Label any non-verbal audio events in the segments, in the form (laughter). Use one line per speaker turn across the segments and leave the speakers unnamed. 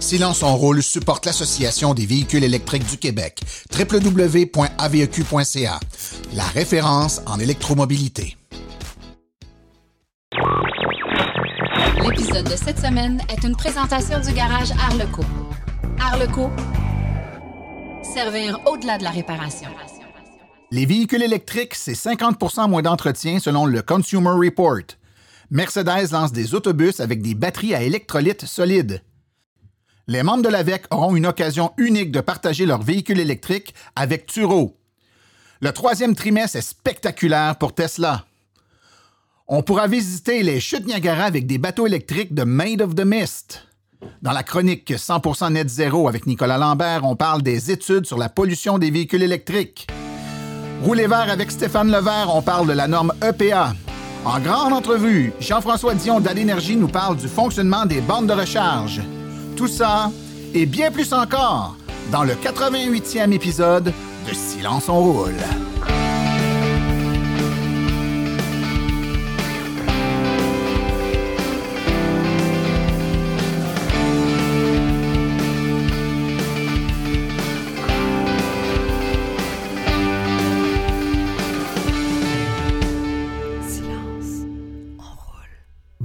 Silence en rôle supporte l'Association des véhicules électriques du Québec, www.aveq.ca, la référence en électromobilité.
L'épisode de cette semaine est une présentation du garage Arleco. Arleco, servir au-delà de la réparation.
Les véhicules électriques, c'est 50% moins d'entretien selon le Consumer Report. Mercedes lance des autobus avec des batteries à électrolyte solides. Les membres de l'AVEC auront une occasion unique de partager leur véhicule électrique avec Turo. Le troisième trimestre est spectaculaire pour Tesla. On pourra visiter les chutes Niagara avec des bateaux électriques de Made of the Mist. Dans la chronique 100% net zéro avec Nicolas Lambert, on parle des études sur la pollution des véhicules électriques. Rouler vert avec Stéphane Levert, on parle de la norme EPA. En grande entrevue, Jean-François Dion d'Alénergie nous parle du fonctionnement des bandes de recharge. Tout ça et bien plus encore dans le 88e épisode de Silence on roule.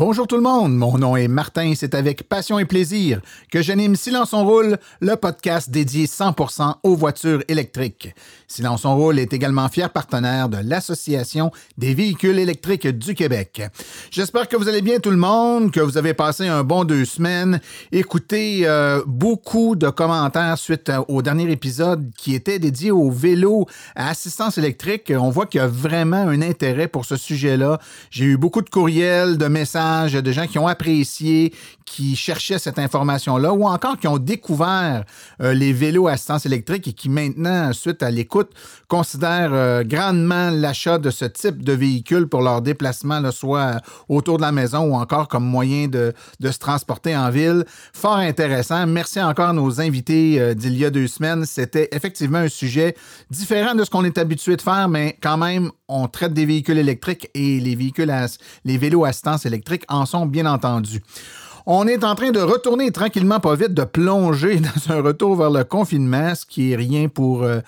Bonjour tout le monde, mon nom est Martin et c'est avec passion et plaisir que j'anime Silence on roule, le podcast dédié 100% aux voitures électriques. Silence on roule est également fier partenaire de l'Association des véhicules électriques du Québec. J'espère que vous allez bien tout le monde, que vous avez passé un bon deux semaines. Écoutez, euh, beaucoup de commentaires suite au dernier épisode qui était dédié au vélo à assistance électrique. On voit qu'il y a vraiment un intérêt pour ce sujet-là. J'ai eu beaucoup de courriels, de messages de gens qui ont apprécié, qui cherchaient cette information-là, ou encore qui ont découvert euh, les vélos à assistance électrique et qui maintenant, suite à l'écoute, considèrent euh, grandement l'achat de ce type de véhicule pour leur déplacement, soit autour de la maison ou encore comme moyen de, se transporter en ville. Fort intéressant. Merci encore à nos invités euh, d'il y a deux semaines. C'était effectivement un sujet différent de ce qu'on est habitué de faire, mais quand même, on traite des véhicules électriques et les véhicules les vélos à assistance électrique en sont bien entendu. On est en train de retourner tranquillement, pas vite, de plonger (laughs) dans un retour vers le confinement, ce qui est rien pour euh,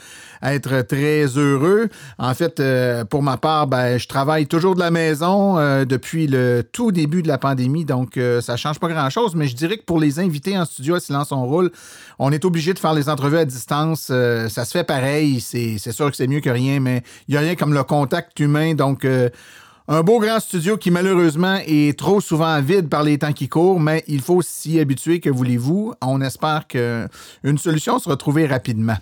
être très heureux. En fait, euh, pour ma part, ben, je travaille toujours de la maison euh, depuis le tout début de la pandémie, donc ça change pas grand-chose. Mais je dirais que pour les invités en studio à Silence on roule, on est obligé de faire les entrevues à distance. ça se fait pareil. C'est sûr que c'est mieux que rien, mais il n'y a rien comme le contact humain, donc un beau grand studio qui malheureusement est trop souvent vide par les temps qui courent, mais il faut s'y habituer, que voulez-vous? On espère qu'une solution sera trouvée rapidement.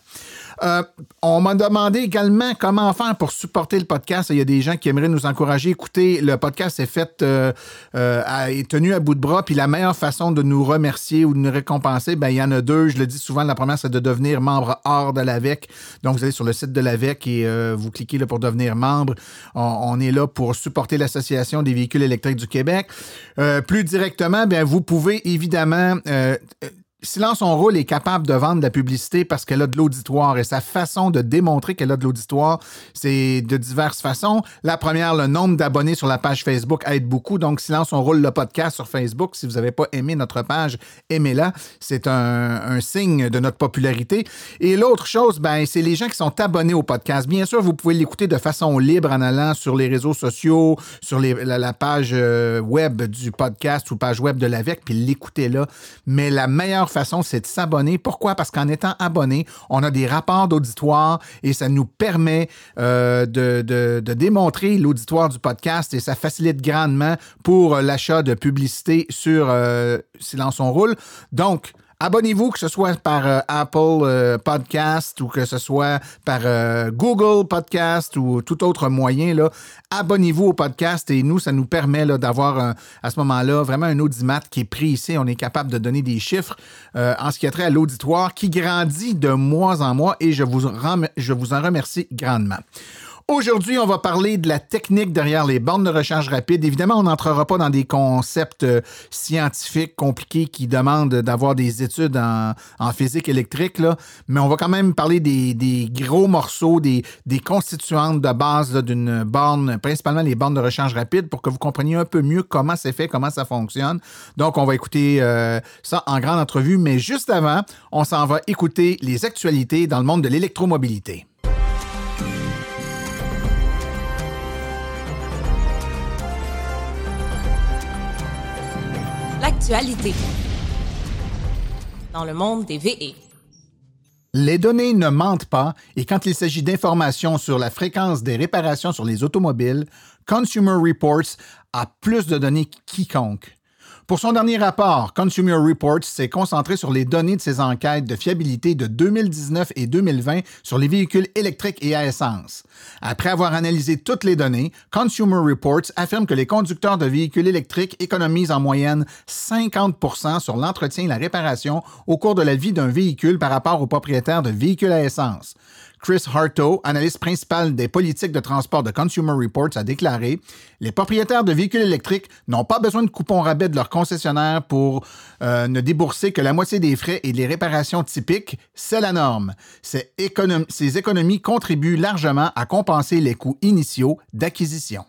Euh, on m'a demandé également comment faire pour supporter le podcast. Il y a des gens qui aimeraient nous encourager. Écoutez, le podcast est fait, euh, euh, est tenu à bout de bras. Puis la meilleure façon de nous remercier ou de nous récompenser, ben il y en a deux. Je le dis souvent. La première, c'est de devenir membre hors de l'AVEC. Donc, vous allez sur le site de l'AVEC et vous cliquez là pour devenir membre. On, est là pour supporter l'Association des véhicules électriques du Québec. plus directement, bien, vous pouvez évidemment Silence on roule est capable de vendre de la publicité parce qu'elle a de l'auditoire et sa façon de démontrer qu'elle a de l'auditoire, c'est de diverses façons. La première, le nombre d'abonnés sur la page Facebook aide beaucoup. Donc, Silence on roule le podcast sur Facebook. Si vous n'avez pas aimé notre page, aimez-la. C'est un, signe de notre popularité. Et l'autre chose, ben, c'est les gens qui sont abonnés au podcast. Bien sûr, vous pouvez l'écouter de façon libre en allant sur les réseaux sociaux, sur la, page euh, web du podcast ou page web de l'AVEC, puis l'écouter là. Mais la meilleure façon, c'est de s'abonner. Pourquoi? Parce qu'en étant abonné, on a des rapports d'auditoire et ça nous permet euh, de, démontrer l'auditoire du podcast et ça facilite grandement pour l'achat de publicité sur euh, Silence on roule. Donc, Abonnez-vous, que ce soit par euh, Apple euh, Podcast ou que ce soit par euh, Google Podcast ou tout autre moyen. Abonnez-vous au podcast et nous, ça nous permet d'avoir à ce moment-là vraiment un audimat qui est pris ici. On est capable de donner des chiffres en ce qui a trait à l'auditoire qui grandit de mois en mois et je vous, je vous en remercie grandement. Aujourd'hui, on va parler de la technique derrière les bornes de recharge rapide. Évidemment, on n'entrera pas dans des concepts euh, scientifiques compliqués qui demandent d'avoir des études en, physique électrique, là, mais on va quand même parler des, gros morceaux, des, constituantes de base d'une borne, principalement les bornes de recharge rapide, pour que vous compreniez un peu mieux comment c'est fait, comment ça fonctionne. Donc, on va écouter euh, ça en grande entrevue, mais juste avant, on s'en va écouter les actualités dans le monde de l'électromobilité.
Dans le monde des VE.
Les données ne mentent pas et quand il s'agit d'informations sur la fréquence des réparations sur les automobiles, Consumer Reports a plus de données quiconque. Pour son dernier rapport, Consumer Reports s'est concentré sur les données de ses enquêtes de fiabilité de 2019 et 2020 sur les véhicules électriques et à essence. Après avoir analysé toutes les données, Consumer Reports affirme que les conducteurs de véhicules électriques économisent en moyenne 50% sur l'entretien et la réparation au cours de la vie d'un véhicule par rapport aux propriétaires de véhicules à essence. Chris Harto, analyste principal des politiques de transport de Consumer Reports, a déclaré Les propriétaires de véhicules électriques n'ont pas besoin de coupons rabais de leur concessionnaire pour euh, ne débourser que la moitié des frais et des réparations typiques. C'est la norme. Ces économies contribuent largement à compenser les coûts initiaux d'acquisition.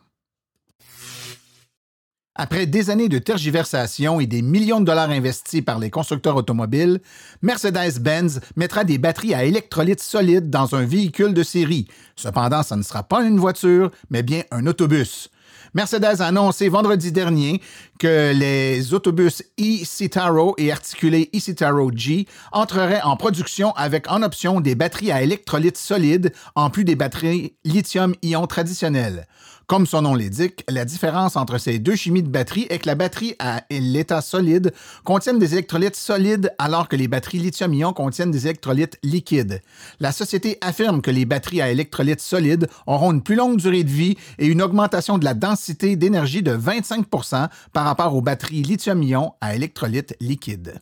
Après des années de tergiversation et des millions de dollars investis par les constructeurs automobiles, Mercedes-Benz mettra des batteries à électrolyte solide dans un véhicule de série. Cependant, ce ne sera pas une voiture, mais bien un autobus. Mercedes a annoncé vendredi dernier que les autobus e-Citaro et articulés e-Citaro G entreraient en production avec en option des batteries à électrolyte solide en plus des batteries lithium-ion traditionnelles. Comme son nom l'indique, la différence entre ces deux chimies de batterie est que la batterie à l'état solide contiennent des électrolytes solides alors que les batteries lithium-ion contiennent des électrolytes liquides. La société affirme que les batteries à électrolytes solides auront une plus longue durée de vie et une augmentation de la densité d'énergie de 25% par rapport aux batteries lithium-ion à électrolytes liquides.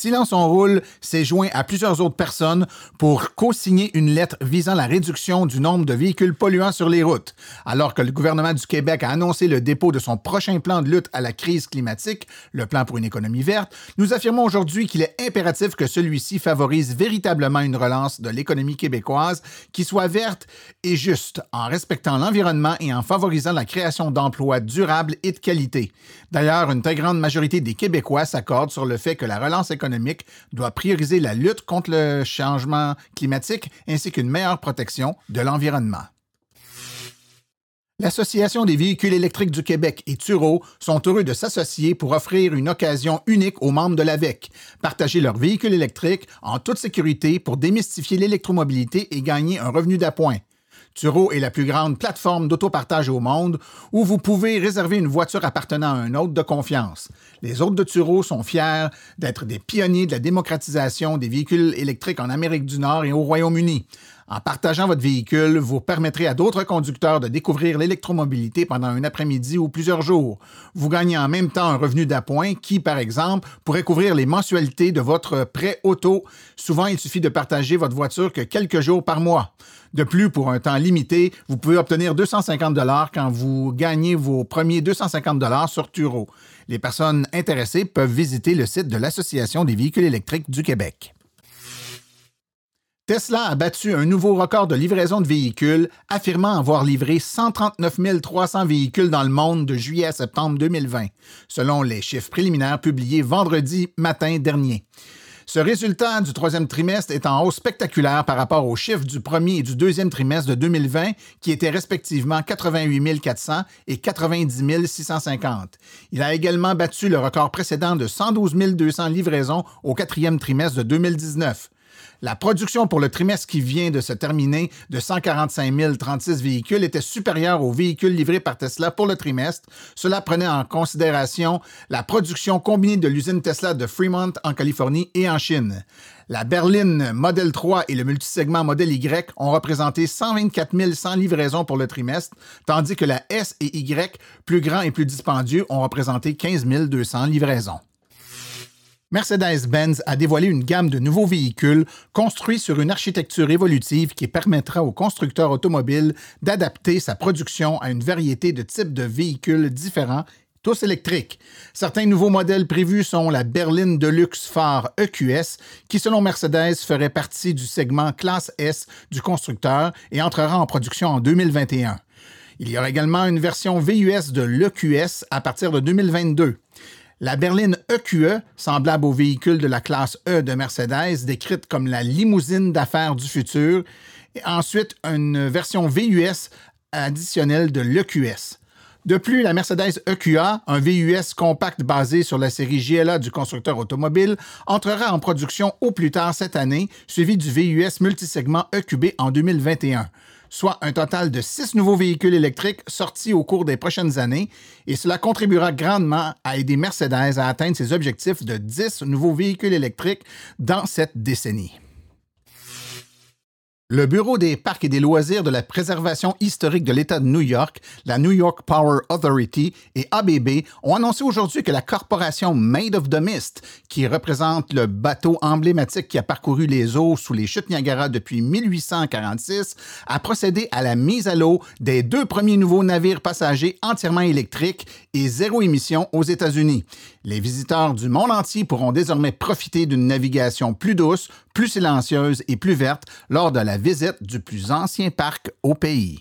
Silence on roule s'est joint à plusieurs autres personnes pour co-signer une lettre visant la réduction du nombre de véhicules polluants sur les routes. Alors que le gouvernement du Québec a annoncé le dépôt de son prochain plan de lutte à la crise climatique, le plan pour une économie verte, nous affirmons aujourd'hui qu'il est impératif que celui-ci favorise véritablement une relance de l'économie québécoise qui soit verte et juste, en respectant l'environnement et en favorisant la création d'emplois durables et de qualité. D'ailleurs, une très grande majorité des Québécois s'accordent sur le fait que la relance économique doit prioriser la lutte contre le changement climatique ainsi qu'une meilleure protection de l'environnement. L'Association des véhicules électriques du Québec et Turo sont heureux de s'associer pour offrir une occasion unique aux membres de l'AVEC, partager leurs véhicules électriques en toute sécurité pour démystifier l'électromobilité et gagner un revenu d'appoint. Turo est la plus grande plateforme d'autopartage au monde où vous pouvez réserver une voiture appartenant à un hôte de confiance. Les hôtes de Turo sont fiers d'être des pionniers de la démocratisation des véhicules électriques en Amérique du Nord et au Royaume-Uni. En partageant votre véhicule, vous permettrez à d'autres conducteurs de découvrir l'électromobilité pendant un après-midi ou plusieurs jours. Vous gagnez en même temps un revenu d'appoint qui, par exemple, pourrait couvrir les mensualités de votre prêt auto. Souvent, il suffit de partager votre voiture que quelques jours par mois. De plus, pour un temps limité, vous pouvez obtenir 250 dollars quand vous gagnez vos premiers 250 dollars sur Turo. Les personnes intéressées peuvent visiter le site de l'Association des véhicules électriques du Québec. Tesla a battu un nouveau record de livraison de véhicules, affirmant avoir livré 139 300 véhicules dans le monde de juillet à septembre 2020, selon les chiffres préliminaires publiés vendredi matin dernier. Ce résultat du troisième trimestre est en hausse spectaculaire par rapport aux chiffres du premier et du deuxième trimestre de 2020, qui étaient respectivement 88 400 et 90 650. Il a également battu le record précédent de 112 200 livraisons au quatrième trimestre de 2019. La production pour le trimestre qui vient de se terminer de 145 036 véhicules était supérieure aux véhicules livrés par Tesla pour le trimestre. Cela prenait en considération la production combinée de l'usine Tesla de Fremont en Californie et en Chine. La berline Model 3 et le multisegment Model Y ont représenté 124 100 livraisons pour le trimestre, tandis que la S et Y, plus grands et plus dispendieux, ont représenté 15 200 livraisons. Mercedes-Benz a dévoilé une gamme de nouveaux véhicules construits sur une architecture évolutive qui permettra aux constructeurs automobiles d'adapter sa production à une variété de types de véhicules différents tous électriques. Certains nouveaux modèles prévus sont la berline Deluxe Phare EQS, qui selon Mercedes ferait partie du segment classe S du constructeur et entrera en production en 2021. Il y aura également une version VUS de l'EQS à partir de 2022. La berline EQE, semblable au véhicule de la classe E de Mercedes, décrite comme la limousine d'affaires du futur, et ensuite une version VUS additionnelle de l'EQS. De plus, la Mercedes EQA, un VUS compact basé sur la série GLA du constructeur automobile, entrera en production au plus tard cette année, suivi du VUS multisegment EQB en 2021 soit un total de six nouveaux véhicules électriques sortis au cours des prochaines années, et cela contribuera grandement à aider Mercedes à atteindre ses objectifs de 10 nouveaux véhicules électriques dans cette décennie. Le Bureau des parcs et des loisirs de la préservation historique de l'État de New York, la New York Power Authority et ABB ont annoncé aujourd'hui que la corporation Made of the Mist, qui représente le bateau emblématique qui a parcouru les eaux sous les chutes Niagara depuis 1846, a procédé à la mise à l'eau des deux premiers nouveaux navires passagers entièrement électriques et zéro émission aux États-Unis. Les visiteurs du monde entier pourront désormais profiter d'une navigation plus douce, plus silencieuse et plus verte lors de la visite du plus ancien parc au pays.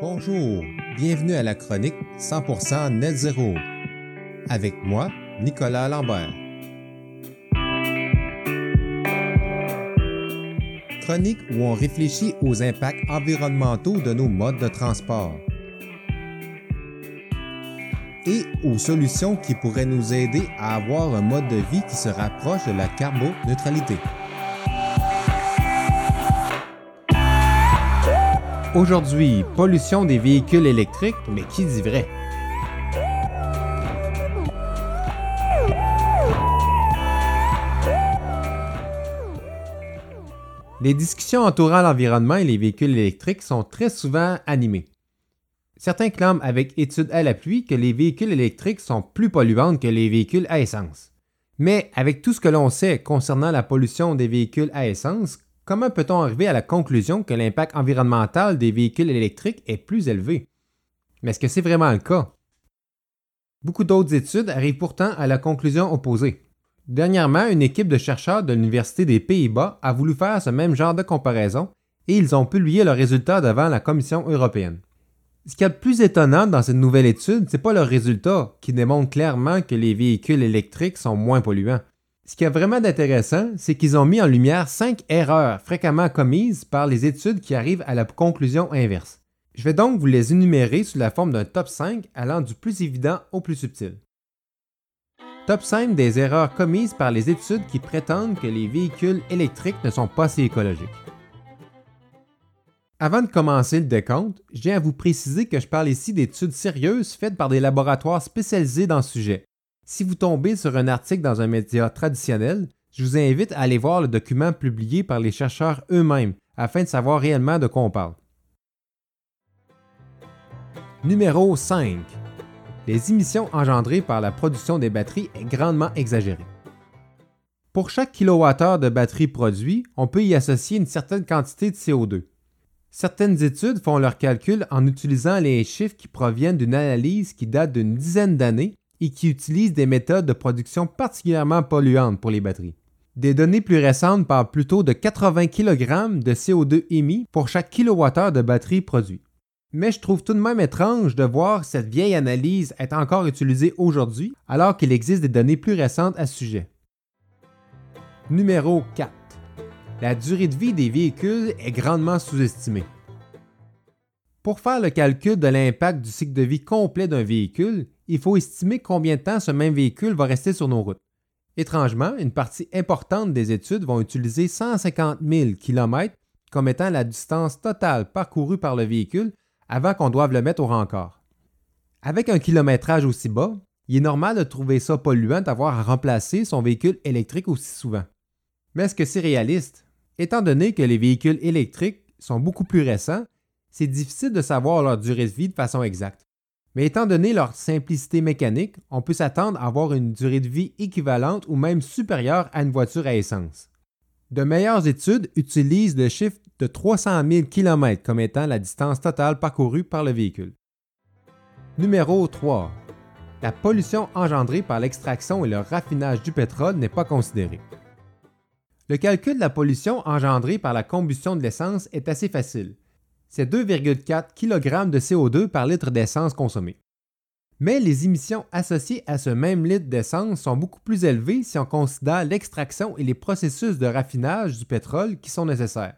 Bonjour, bienvenue à la chronique 100% Net Zéro. Avec moi, Nicolas Lambert. Chronique où on réfléchit aux impacts environnementaux de nos modes de transport et aux solutions qui pourraient nous aider à avoir un mode de vie qui se rapproche de la carboneutralité. Aujourd'hui, pollution des véhicules électriques, mais qui dit vrai? Les discussions entourant l'environnement et les véhicules électriques sont très souvent animées. Certains clament avec études à l'appui que les véhicules électriques sont plus polluants que les véhicules à essence. Mais avec tout ce que l'on sait concernant la pollution des véhicules à essence, comment peut-on arriver à la conclusion que l'impact environnemental des véhicules électriques est plus élevé? Mais est-ce que c'est vraiment le cas? Beaucoup d'autres études arrivent pourtant à la conclusion opposée. Dernièrement, une équipe de chercheurs de l'Université des Pays-Bas a voulu faire ce même genre de comparaison et ils ont publié leurs résultats devant la Commission européenne. Ce qui est plus étonnant dans cette nouvelle étude, c'est pas le résultat qui démontre clairement que les véhicules électriques sont moins polluants. Ce qui est vraiment intéressant, c'est qu'ils ont mis en lumière cinq erreurs fréquemment commises par les études qui arrivent à la conclusion inverse. Je vais donc vous les énumérer sous la forme d'un top 5 allant du plus évident au plus subtil. Top 5 des erreurs commises par les études qui prétendent que les véhicules électriques ne sont pas si écologiques. Avant de commencer le décompte, tiens à vous préciser que je parle ici d'études sérieuses faites par des laboratoires spécialisés dans ce sujet. Si vous tombez sur un article dans un média traditionnel, je vous invite à aller voir le document publié par les chercheurs eux-mêmes afin de savoir réellement de quoi on parle. Numéro 5. Les émissions engendrées par la production des batteries est grandement exagérée. Pour chaque kilowattheure de batterie produit, on peut y associer une certaine quantité de CO2. Certaines études font leurs calculs en utilisant les chiffres qui proviennent d'une analyse qui date d'une dizaine d'années et qui utilise des méthodes de production particulièrement polluantes pour les batteries. Des données plus récentes parlent plutôt de 80 kg de CO2 émis pour chaque kilowattheure de batterie produit. Mais je trouve tout de même étrange de voir cette vieille analyse être encore utilisée aujourd'hui alors qu'il existe des données plus récentes à ce sujet. Numéro 4 la durée de vie des véhicules est grandement sous-estimée. Pour faire le calcul de l'impact du cycle de vie complet d'un véhicule, il faut estimer combien de temps ce même véhicule va rester sur nos routes. Étrangement, une partie importante des études vont utiliser 150 000 km comme étant la distance totale parcourue par le véhicule avant qu'on doive le mettre au rencard. Avec un kilométrage aussi bas, il est normal de trouver ça polluant d'avoir à remplacer son véhicule électrique aussi souvent. Mais est-ce que c'est réaliste? Étant donné que les véhicules électriques sont beaucoup plus récents c'est difficile de savoir leur durée de vie de façon exacte. Mais étant donné leur simplicité mécanique, on peut s'attendre à avoir une durée de vie équivalente ou même supérieure à une voiture à essence. De meilleures études utilisent le chiffre de 300 000 km comme étant la distance totale parcourue par le véhicule. Numéro 3. La pollution engendrée par l'extraction et le raffinage du pétrole n'est pas considérée. Le calcul de la pollution engendrée par la combustion de l'essence est assez facile. C'est 2,4 kg de CO2 par litre d'essence consommé. Mais les émissions associées à ce même litre d'essence sont beaucoup plus élevées si on considère l'extraction et les processus de raffinage du pétrole qui sont nécessaires.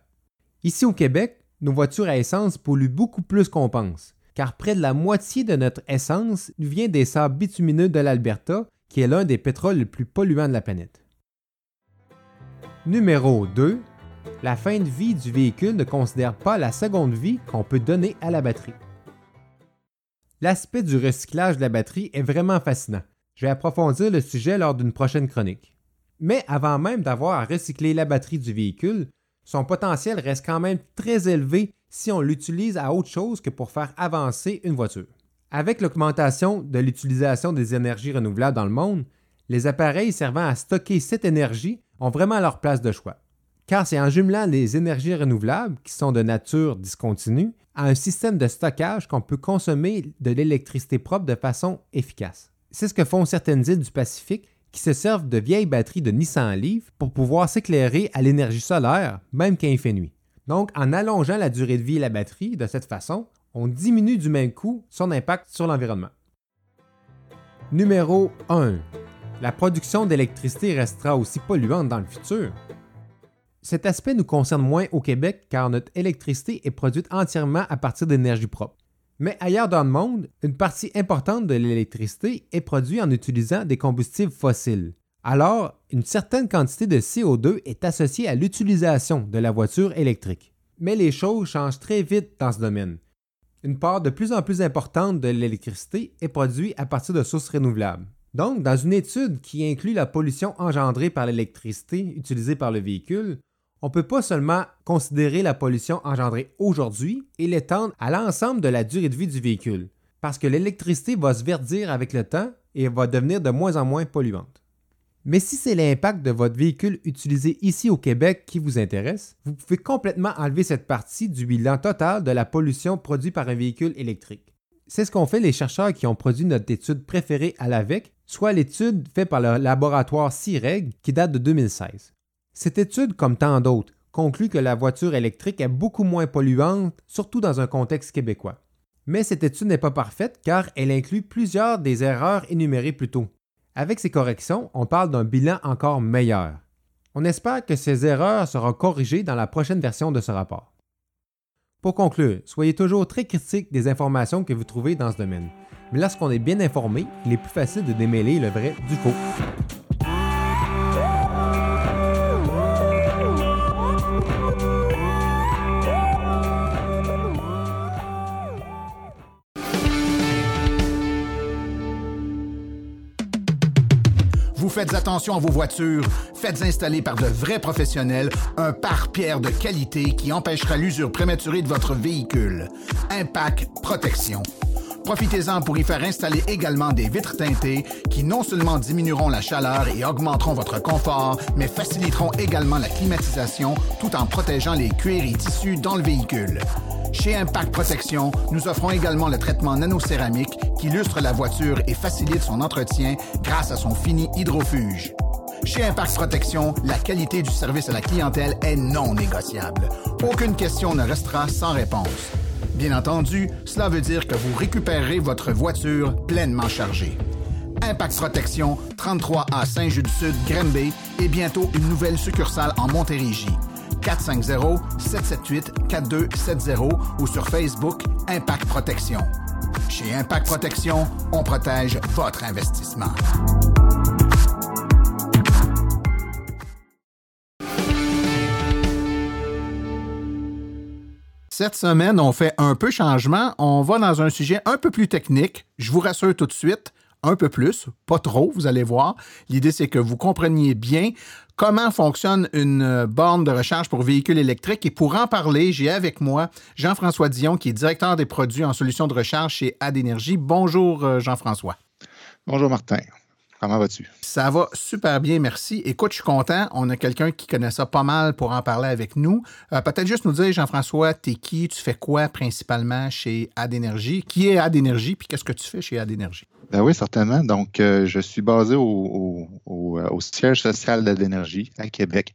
Ici au Québec, nos voitures à essence polluent beaucoup plus qu'on pense, car près de la moitié de notre essence vient des sables bitumineux de l'Alberta, qui est l'un des pétroles les plus polluants de la planète. Numéro 2. La fin de vie du véhicule ne considère pas la seconde vie qu'on peut donner à la batterie. L'aspect du recyclage de la batterie est vraiment fascinant. Je vais approfondir le sujet lors d'une prochaine chronique. Mais avant même d'avoir à recycler la batterie du véhicule, son potentiel reste quand même très élevé si on l'utilise à autre chose que pour faire avancer une voiture. Avec l'augmentation de l'utilisation des énergies renouvelables dans le monde, les appareils servant à stocker cette énergie ont vraiment leur place de choix. Car c'est en jumelant les énergies renouvelables, qui sont de nature discontinue, à un système de stockage qu'on peut consommer de l'électricité propre de façon efficace. C'est ce que font certaines îles du Pacifique qui se servent de vieilles batteries de Nissan Leaf pour pouvoir s'éclairer à l'énergie solaire, même quand il fait nuit. Donc, en allongeant la durée de vie de la batterie de cette façon, on diminue du même coup son impact sur l'environnement. Numéro 1 la production d'électricité restera aussi polluante dans le futur. Cet aspect nous concerne moins au Québec car notre électricité est produite entièrement à partir d'énergie propre. Mais ailleurs dans le monde, une partie importante de l'électricité est produite en utilisant des combustibles fossiles. Alors, une certaine quantité de CO2 est associée à l'utilisation de la voiture électrique. Mais les choses changent très vite dans ce domaine. Une part de plus en plus importante de l'électricité est produite à partir de sources renouvelables. Donc, dans une étude qui inclut la pollution engendrée par l'électricité utilisée par le véhicule, on ne peut pas seulement considérer la pollution engendrée aujourd'hui et l'étendre à l'ensemble de la durée de vie du véhicule, parce que l'électricité va se verdir avec le temps et va devenir de moins en moins polluante. Mais si c'est l'impact de votre véhicule utilisé ici au Québec qui vous intéresse, vous pouvez complètement enlever cette partie du bilan total de la pollution produite par un véhicule électrique. C'est ce qu'ont fait les chercheurs qui ont produit notre étude préférée à l'AVEC soit l'étude faite par le laboratoire CIREG qui date de 2016. Cette étude, comme tant d'autres, conclut que la voiture électrique est beaucoup moins polluante, surtout dans un contexte québécois. Mais cette étude n'est pas parfaite car elle inclut plusieurs des erreurs énumérées plus tôt. Avec ces corrections, on parle d'un bilan encore meilleur. On espère que ces erreurs seront corrigées dans la prochaine version de ce rapport. Pour conclure, soyez toujours très critique des informations que vous trouvez dans ce domaine mais lorsqu'on est bien informé, il est plus facile de démêler le vrai du faux.
Vous faites attention à vos voitures, faites installer par de vrais professionnels un pare-pierre de qualité qui empêchera l'usure prématurée de votre véhicule. Impact Protection. Profitez-en pour y faire installer également des vitres teintées qui non seulement diminueront la chaleur et augmenteront votre confort, mais faciliteront également la climatisation tout en protégeant les cuirs et tissus dans le véhicule. Chez Impact Protection, nous offrons également le traitement nanocéramique qui illustre la voiture et facilite son entretien grâce à son fini hydrofuge. Chez Impact Protection, la qualité du service à la clientèle est non négociable. Aucune question ne restera sans réponse. Bien entendu, cela veut dire que vous récupérez votre voiture pleinement chargée. Impact Protection, 33 à Saint-Just-du-Sud, Granby et bientôt une nouvelle succursale en Montérégie. 450-778-4270 ou sur Facebook Impact Protection. Chez Impact Protection, on protège votre investissement. Cette semaine, on fait un peu changement. On va dans un sujet un peu plus technique. Je vous rassure tout de suite, un peu plus, pas trop, vous allez voir. L'idée, c'est que vous compreniez bien comment fonctionne une borne de recharge pour véhicules électriques. Et pour en parler, j'ai avec moi Jean-François Dion, qui est directeur des produits en solutions de recharge chez AdEnergie. Bonjour, Jean-François.
Bonjour, Martin. Comment vas-tu?
Ça va super bien, merci. Écoute, je suis content. On a quelqu'un qui connaît ça pas mal pour en parler avec nous. Euh, peut-être juste nous dire, Jean-François, t'es qui? Tu fais quoi principalement chez AdEnergie? Qui est AdEnergie? Puis qu'est-ce que tu fais chez AdEnergie?
Ben oui, certainement. Donc, euh, je suis basé au, au siège social d'AdEnergie à Québec.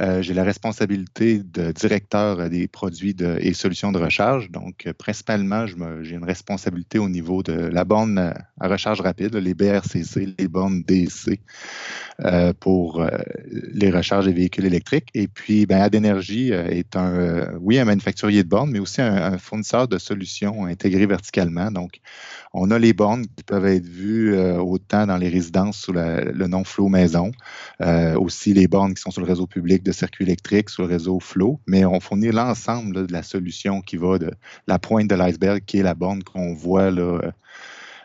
Euh, j'ai la responsabilité de directeur des produits et solutions de recharge. Donc, euh, principalement, j'ai une responsabilité au niveau de la borne à recharge rapide, les BRCC, les bornes DC euh, pour les recharges des véhicules électriques. Et puis, ben, Adénergie est un, oui, un manufacturier de bornes, mais aussi un, fournisseur de solutions intégrées verticalement. Donc, on a les bornes qui peuvent être vues autant dans les résidences sous le nom Flow Maison, aussi les bornes qui sont sur le réseau public de circuits électriques sur le réseau Flow, mais on fournit l'ensemble de la solution qui va de la pointe de l'iceberg, qui est la borne qu'on voit là,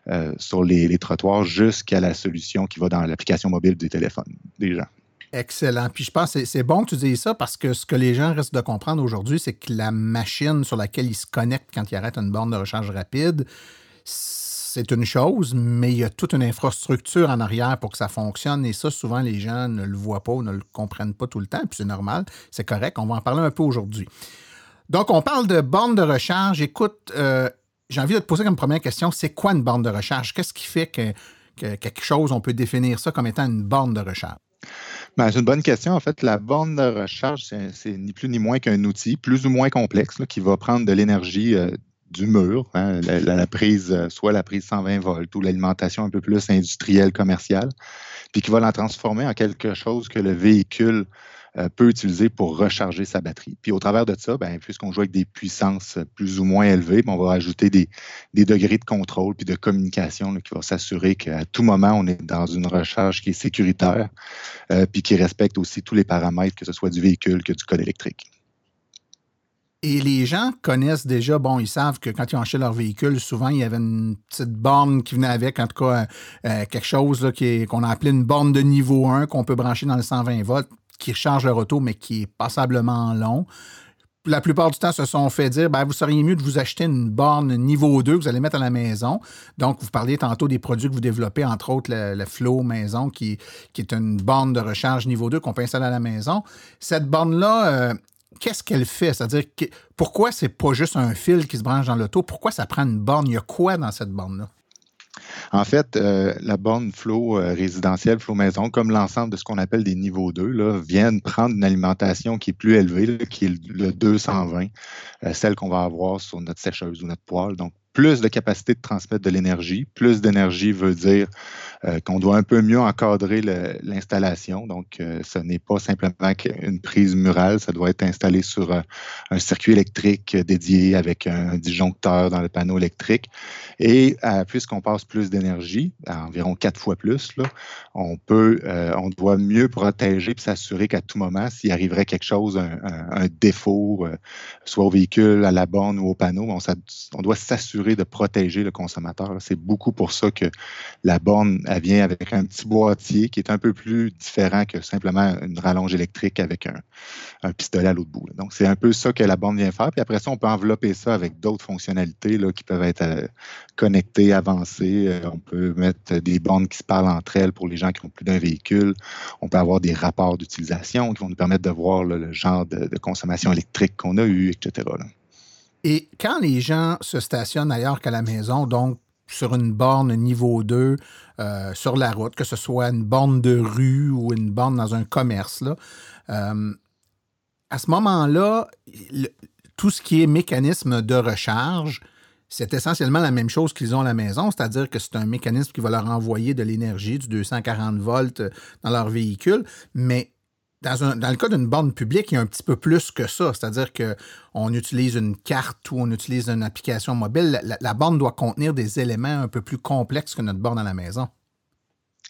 euh, sur les, trottoirs, jusqu'à la solution qui va dans l'application mobile du téléphone des gens.
Excellent. Puis je pense que c'est bon que tu dises ça parce que ce que les gens restent de comprendre aujourd'hui, c'est que la machine sur laquelle ils se connectent quand ils arrêtent une borne de recharge rapide, c'est une chose, mais il y a toute une infrastructure en arrière pour que ça fonctionne. Et ça, souvent, les gens ne le voient pas ou ne le comprennent pas tout le temps. Puis c'est normal, c'est correct. On va en parler un peu aujourd'hui. Donc, on parle de borne de recharge. Écoute, euh, j'ai envie de te poser comme première question, c'est quoi une borne de recharge? Qu'est-ce qui fait que, quelque chose, on peut définir ça comme étant une borne de recharge?
Ben, c'est une bonne question. En fait, la borne de recharge, c'est ni plus ni moins qu'un outil plus ou moins complexe qui va prendre de l'énergie euh, du mur, hein, la, prise, euh, soit la prise 120 volts ou l'alimentation un peu plus industrielle, commerciale, puis qui va la transformer en quelque chose que le véhicule euh, peut utiliser pour recharger sa batterie. Puis au travers de ça, ben, puisqu'on joue avec des puissances plus ou moins élevées, ben, on va ajouter des, degrés de contrôle puis de communication qui vont s'assurer qu'à tout moment, on est dans une recharge qui est sécuritaire euh, puis qui respecte aussi tous les paramètres, que ce soit du véhicule que du code électrique.
Et les gens connaissent déjà, bon, ils savent que quand ils ont leur véhicule, souvent, il y avait une petite borne qui venait avec, en tout cas, euh, quelque chose qu'on a appelé une borne de niveau 1 qu'on peut brancher dans le 120 volts, qui recharge leur auto, mais qui est passablement long. La plupart du temps, se sont fait dire, ben, vous seriez mieux de vous acheter une borne niveau 2 que vous allez mettre à la maison. Donc, vous parliez tantôt des produits que vous développez, entre autres le, Flow Maison, qui, qui, est une borne de recharge niveau 2 qu'on peut installer à la maison. Cette borne-là, euh, qu'est-ce qu'elle fait? C'est-à-dire, pourquoi c'est pas juste un fil qui se branche dans l'auto? Pourquoi ça prend une borne? Il y a quoi dans cette borne-là?
En fait, euh, la borne Flow euh, résidentielle, Flow Maison, comme l'ensemble de ce qu'on appelle des niveaux 2, là, viennent prendre une alimentation qui est plus élevée, qui est le 220, euh, celle qu'on va avoir sur notre sécheuse ou notre poêle. Donc, plus de capacité de transmettre de l'énergie. Plus d'énergie veut dire euh, qu'on doit un peu mieux encadrer l'installation. Donc, euh, ce n'est pas simplement une prise murale, ça doit être installé sur euh, un circuit électrique dédié avec un, disjoncteur dans le panneau électrique. Et puisqu'on passe plus d'énergie, environ quatre fois plus, on peut, on doit mieux protéger et s'assurer qu'à tout moment, s'il arriverait quelque chose, un, défaut, soit au véhicule, à la borne ou au panneau, on, on doit s'assurer de protéger le consommateur. C'est beaucoup pour ça que la borne elle vient avec un petit boîtier qui est un peu plus différent que simplement une rallonge électrique avec un, pistolet à l'autre bout. Donc, c'est un peu ça que la borne vient faire. Puis après ça, on peut envelopper ça avec d'autres fonctionnalités qui peuvent être euh, connectées, avancées. Euh, on peut mettre des bornes qui se parlent entre elles pour les gens qui ont plus d'un véhicule. On peut avoir des rapports d'utilisation qui vont nous permettre de voir le genre de, consommation électrique qu'on a eu, etc.
Et quand les gens se stationnent ailleurs qu'à la maison, donc sur une borne niveau 2 euh, sur la route, que ce soit une borne de rue ou une borne dans un commerce, là, euh, à ce moment-là, tout ce qui est mécanisme de recharge, c'est essentiellement la même chose qu'ils ont à la maison, c'est-à-dire que c'est un mécanisme qui va leur envoyer de l'énergie, du 240 volts dans leur véhicule, mais dans, le cas d'une borne publique, il y a un petit peu plus que ça. C'est-à-dire qu'on utilise une carte ou on utilise une application mobile. La, borne doit contenir des éléments un peu plus complexes que notre borne à la maison.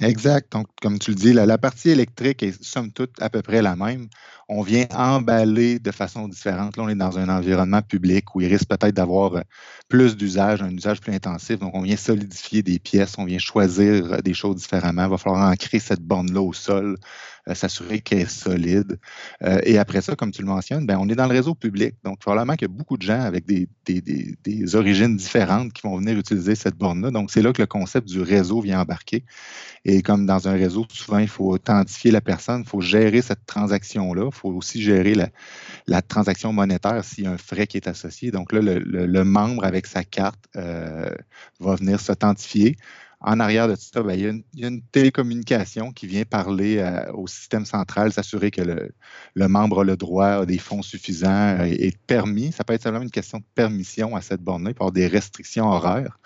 Exact. Donc, comme tu le dis, la, partie électrique est somme toute à peu près la même. On vient emballer de façon différente. Là, on est dans un environnement public où il risque peut-être d'avoir euh, plus d'usage, un usage plus intensif. Donc, on vient solidifier des pièces, on vient choisir euh, des choses différemment. Il va falloir ancrer cette borne-là au sol s'assurer qu'elle est solide. et après ça, comme tu le mentionnes, ben, on est dans le réseau public. Donc, probablement qu'il y a beaucoup de gens avec des, des, origines différentes qui vont venir utiliser cette borne-là. Donc, c'est là que le concept du réseau vient embarquer. Et comme dans un réseau, souvent, il faut authentifier la personne, il faut gérer cette transaction-là. Il faut aussi gérer la, transaction monétaire s'il y a un frais qui est associé. Donc là, le, membre avec sa carte va venir s'authentifier en arrière de tout ça, ben, il, y a une, télécommunication qui vient parler euh, au système central, s'assurer que le, membre a le droit, a des fonds suffisants et permis. Ça peut être simplement une question de permission à cette borne-là. Avoir des restrictions horaires.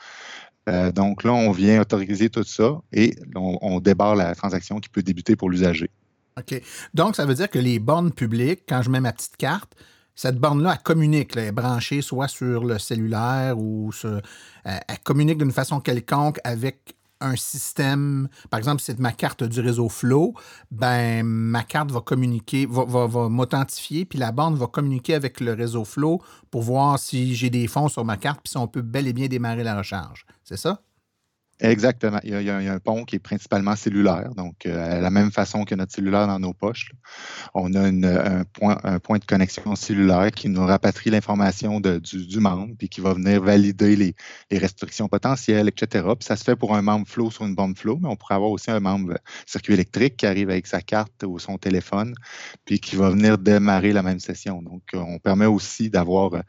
Euh, donc là, on vient autoriser tout ça et on, on débarre la transaction qui peut débuter pour l'usager.
OK. Donc, ça veut dire que les bornes publiques, quand je mets ma petite carte, cette borne-là, elle communique, elle est branchée soit sur le cellulaire ou sur, elle, communique d'une façon quelconque avec un système, par exemple, si c'est ma carte du réseau Flow, ben ma carte va communiquer, va, va, m'authentifier, puis la borne va communiquer avec le réseau Flow pour voir si j'ai des fonds sur ma carte, puis si on peut bel et bien démarrer la recharge. C'est ça?
Exactement. Il y, a, un pont qui est principalement cellulaire, donc euh, la même façon que notre cellulaire dans nos poches. On a un, point, de connexion cellulaire qui nous rapatrie l'information du, membre, puis qui va venir valider les, restrictions potentielles, etc. Puis ça se fait pour un membre flow sur une borne flow, mais on pourrait avoir aussi un membre circuit électrique qui arrive avec sa carte ou son téléphone, puis qui va venir démarrer la même session. Donc, on permet aussi d'avoir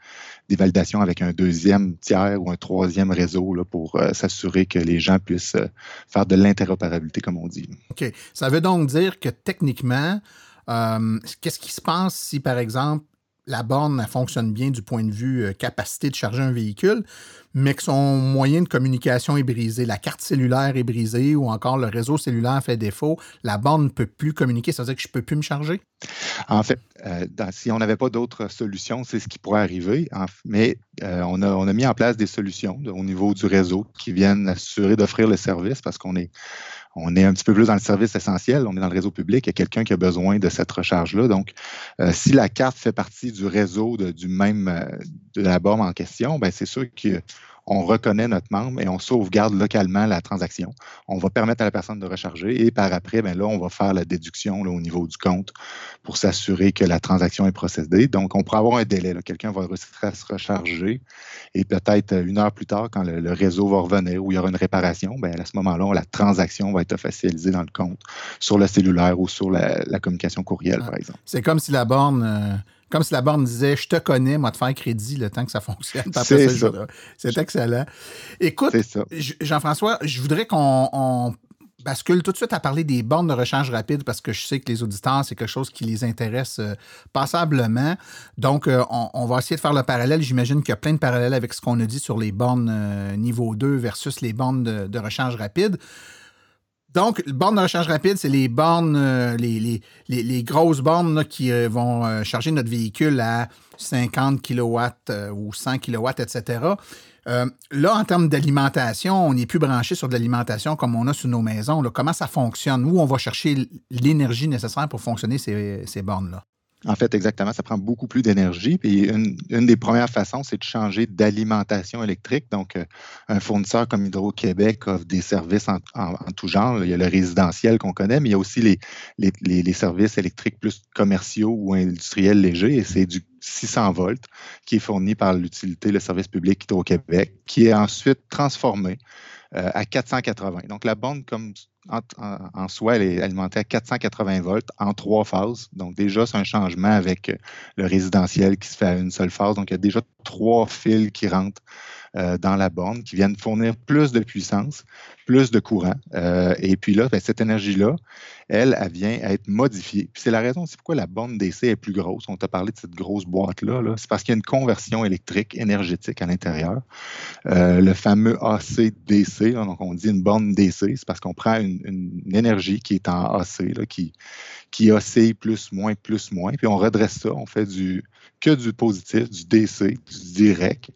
des validations avec un deuxième tiers ou un troisième réseau pour euh, s'assurer que les gens puissent euh, faire de l'interopérabilité, comme on dit.
OK. Ça veut donc dire que techniquement, euh, qu'est-ce qui se passe si, par exemple, la borne fonctionne bien du point de vue capacité de charger un véhicule, mais que son moyen de communication est brisé, la carte cellulaire est brisée ou encore le réseau cellulaire fait défaut, la borne ne peut plus communiquer, ça veut dire que je ne peux plus me charger?
En fait, si on n'avait pas d'autres solutions, c'est ce qui pourrait arriver, mais on, a, on, a, mis en place des solutions au niveau du réseau qui viennent assurer d'offrir le service parce qu'on est on est un petit peu plus dans le service essentiel, on est dans le réseau public, il y a quelqu'un qui a besoin de cette recharge-là. Donc, euh, si la carte fait partie du réseau du même euh, de la borne en question, ben c'est sûr que on reconnaît notre membre et on sauvegarde localement la transaction. On va permettre à la personne de recharger et par après, bien là, on va faire la déduction au niveau du compte pour s'assurer que la transaction est procédée. Donc, on pourrait avoir un délai. Quelqu'un va se recharger et peut-être une heure plus tard, quand le, réseau va revenir ou il y aura une réparation, bien, à ce moment-là, la transaction va être officialisée dans le compte sur le cellulaire ou sur la, communication courriel, par exemple.
C'est comme si la borne... Euh, comme si la borne disait Je te connais, moi, te faire crédit le temps que ça fonctionne.
C'est ça.
C'est excellent. Écoute, Jean-François, je voudrais qu'on bascule tout de suite à parler des bornes de rechange rapide parce que je sais que les auditeurs, c'est quelque chose qui les intéresse euh, passablement. Donc, euh, on, va essayer de faire le parallèle. J'imagine qu'il y a plein de parallèles avec ce qu'on a dit sur les bornes euh, niveau 2 versus les bornes de, de rechange rapide. Donc, borne de recharge rapide, c'est les bornes, euh, les, grosses bornes qui euh, vont euh, charger notre véhicule à 50 kW ou 100 kW, etc. là, en termes d'alimentation, on n'est plus branché sur de l'alimentation comme on a sur nos maisons. Comment ça fonctionne? Où on va chercher l'énergie nécessaire pour fonctionner ces bornes-là?
En fait, exactement, ça prend beaucoup plus d'énergie. Puis une, des premières façons, c'est de changer d'alimentation électrique. Donc, euh, un fournisseur comme Hydro-Québec offre des services en, tout genre. Il y a le résidentiel qu'on connaît, mais il y a aussi les, les, services électriques plus commerciaux ou industriels légers. Et c'est du 600 volts qui est fourni par l'utilité, le service public Hydro-Québec, qui est ensuite transformé euh, à 480. Donc, la bande, comme en, soi, elle est alimentée à 480 volts en trois phases. Donc, déjà, c'est un changement avec le résidentiel qui se fait à une seule phase. Donc, il y a déjà trois fils qui rentrent euh, dans la borne qui viennent fournir plus de puissance, plus de courant. Euh, et puis là, ben, cette énergie-là, elle, elle vient à être modifiée. c'est la raison aussi pourquoi la borne DC est plus grosse. On t'a parlé de cette grosse boîte-là. -là, c'est parce qu'il y a une conversion électrique énergétique à l'intérieur. Euh, le fameux AC-DC, donc on dit une borne DC, c'est parce qu'on prend une, énergie qui est en AC, qui, qui oscille plus, moins, plus, moins, puis on redresse ça, on fait du, que du positif, du DC, du direct,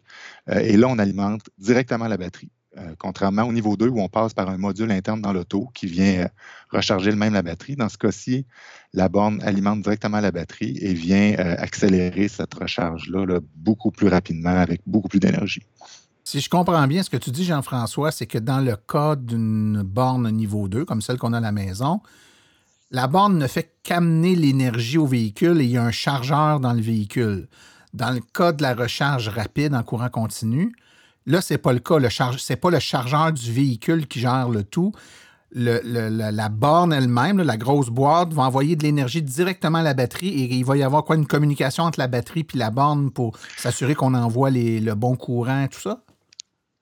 et là, on alimente directement la batterie. Euh, contrairement au niveau 2 où on passe par un module interne dans l'auto qui vient euh, recharger le même la batterie. Dans ce cas-ci, la borne alimente directement la batterie et vient accélérer cette recharge-là beaucoup plus rapidement avec beaucoup plus d'énergie.
Si je comprends bien ce que tu dis, Jean-François, c'est que dans le cas d'une borne niveau 2, comme celle qu'on a à la maison, la borne ne fait qu'amener l'énergie au véhicule et il y a un chargeur dans le véhicule. Dans le cas de la recharge rapide en courant continu, là, ce n'est pas le cas. Ce n'est pas le chargeur du véhicule qui gère le tout. la, borne elle-même, la grosse boîte, va envoyer de l'énergie directement à la batterie et il va y avoir quoi une communication entre la batterie et la borne pour s'assurer qu'on envoie le bon courant, tout ça?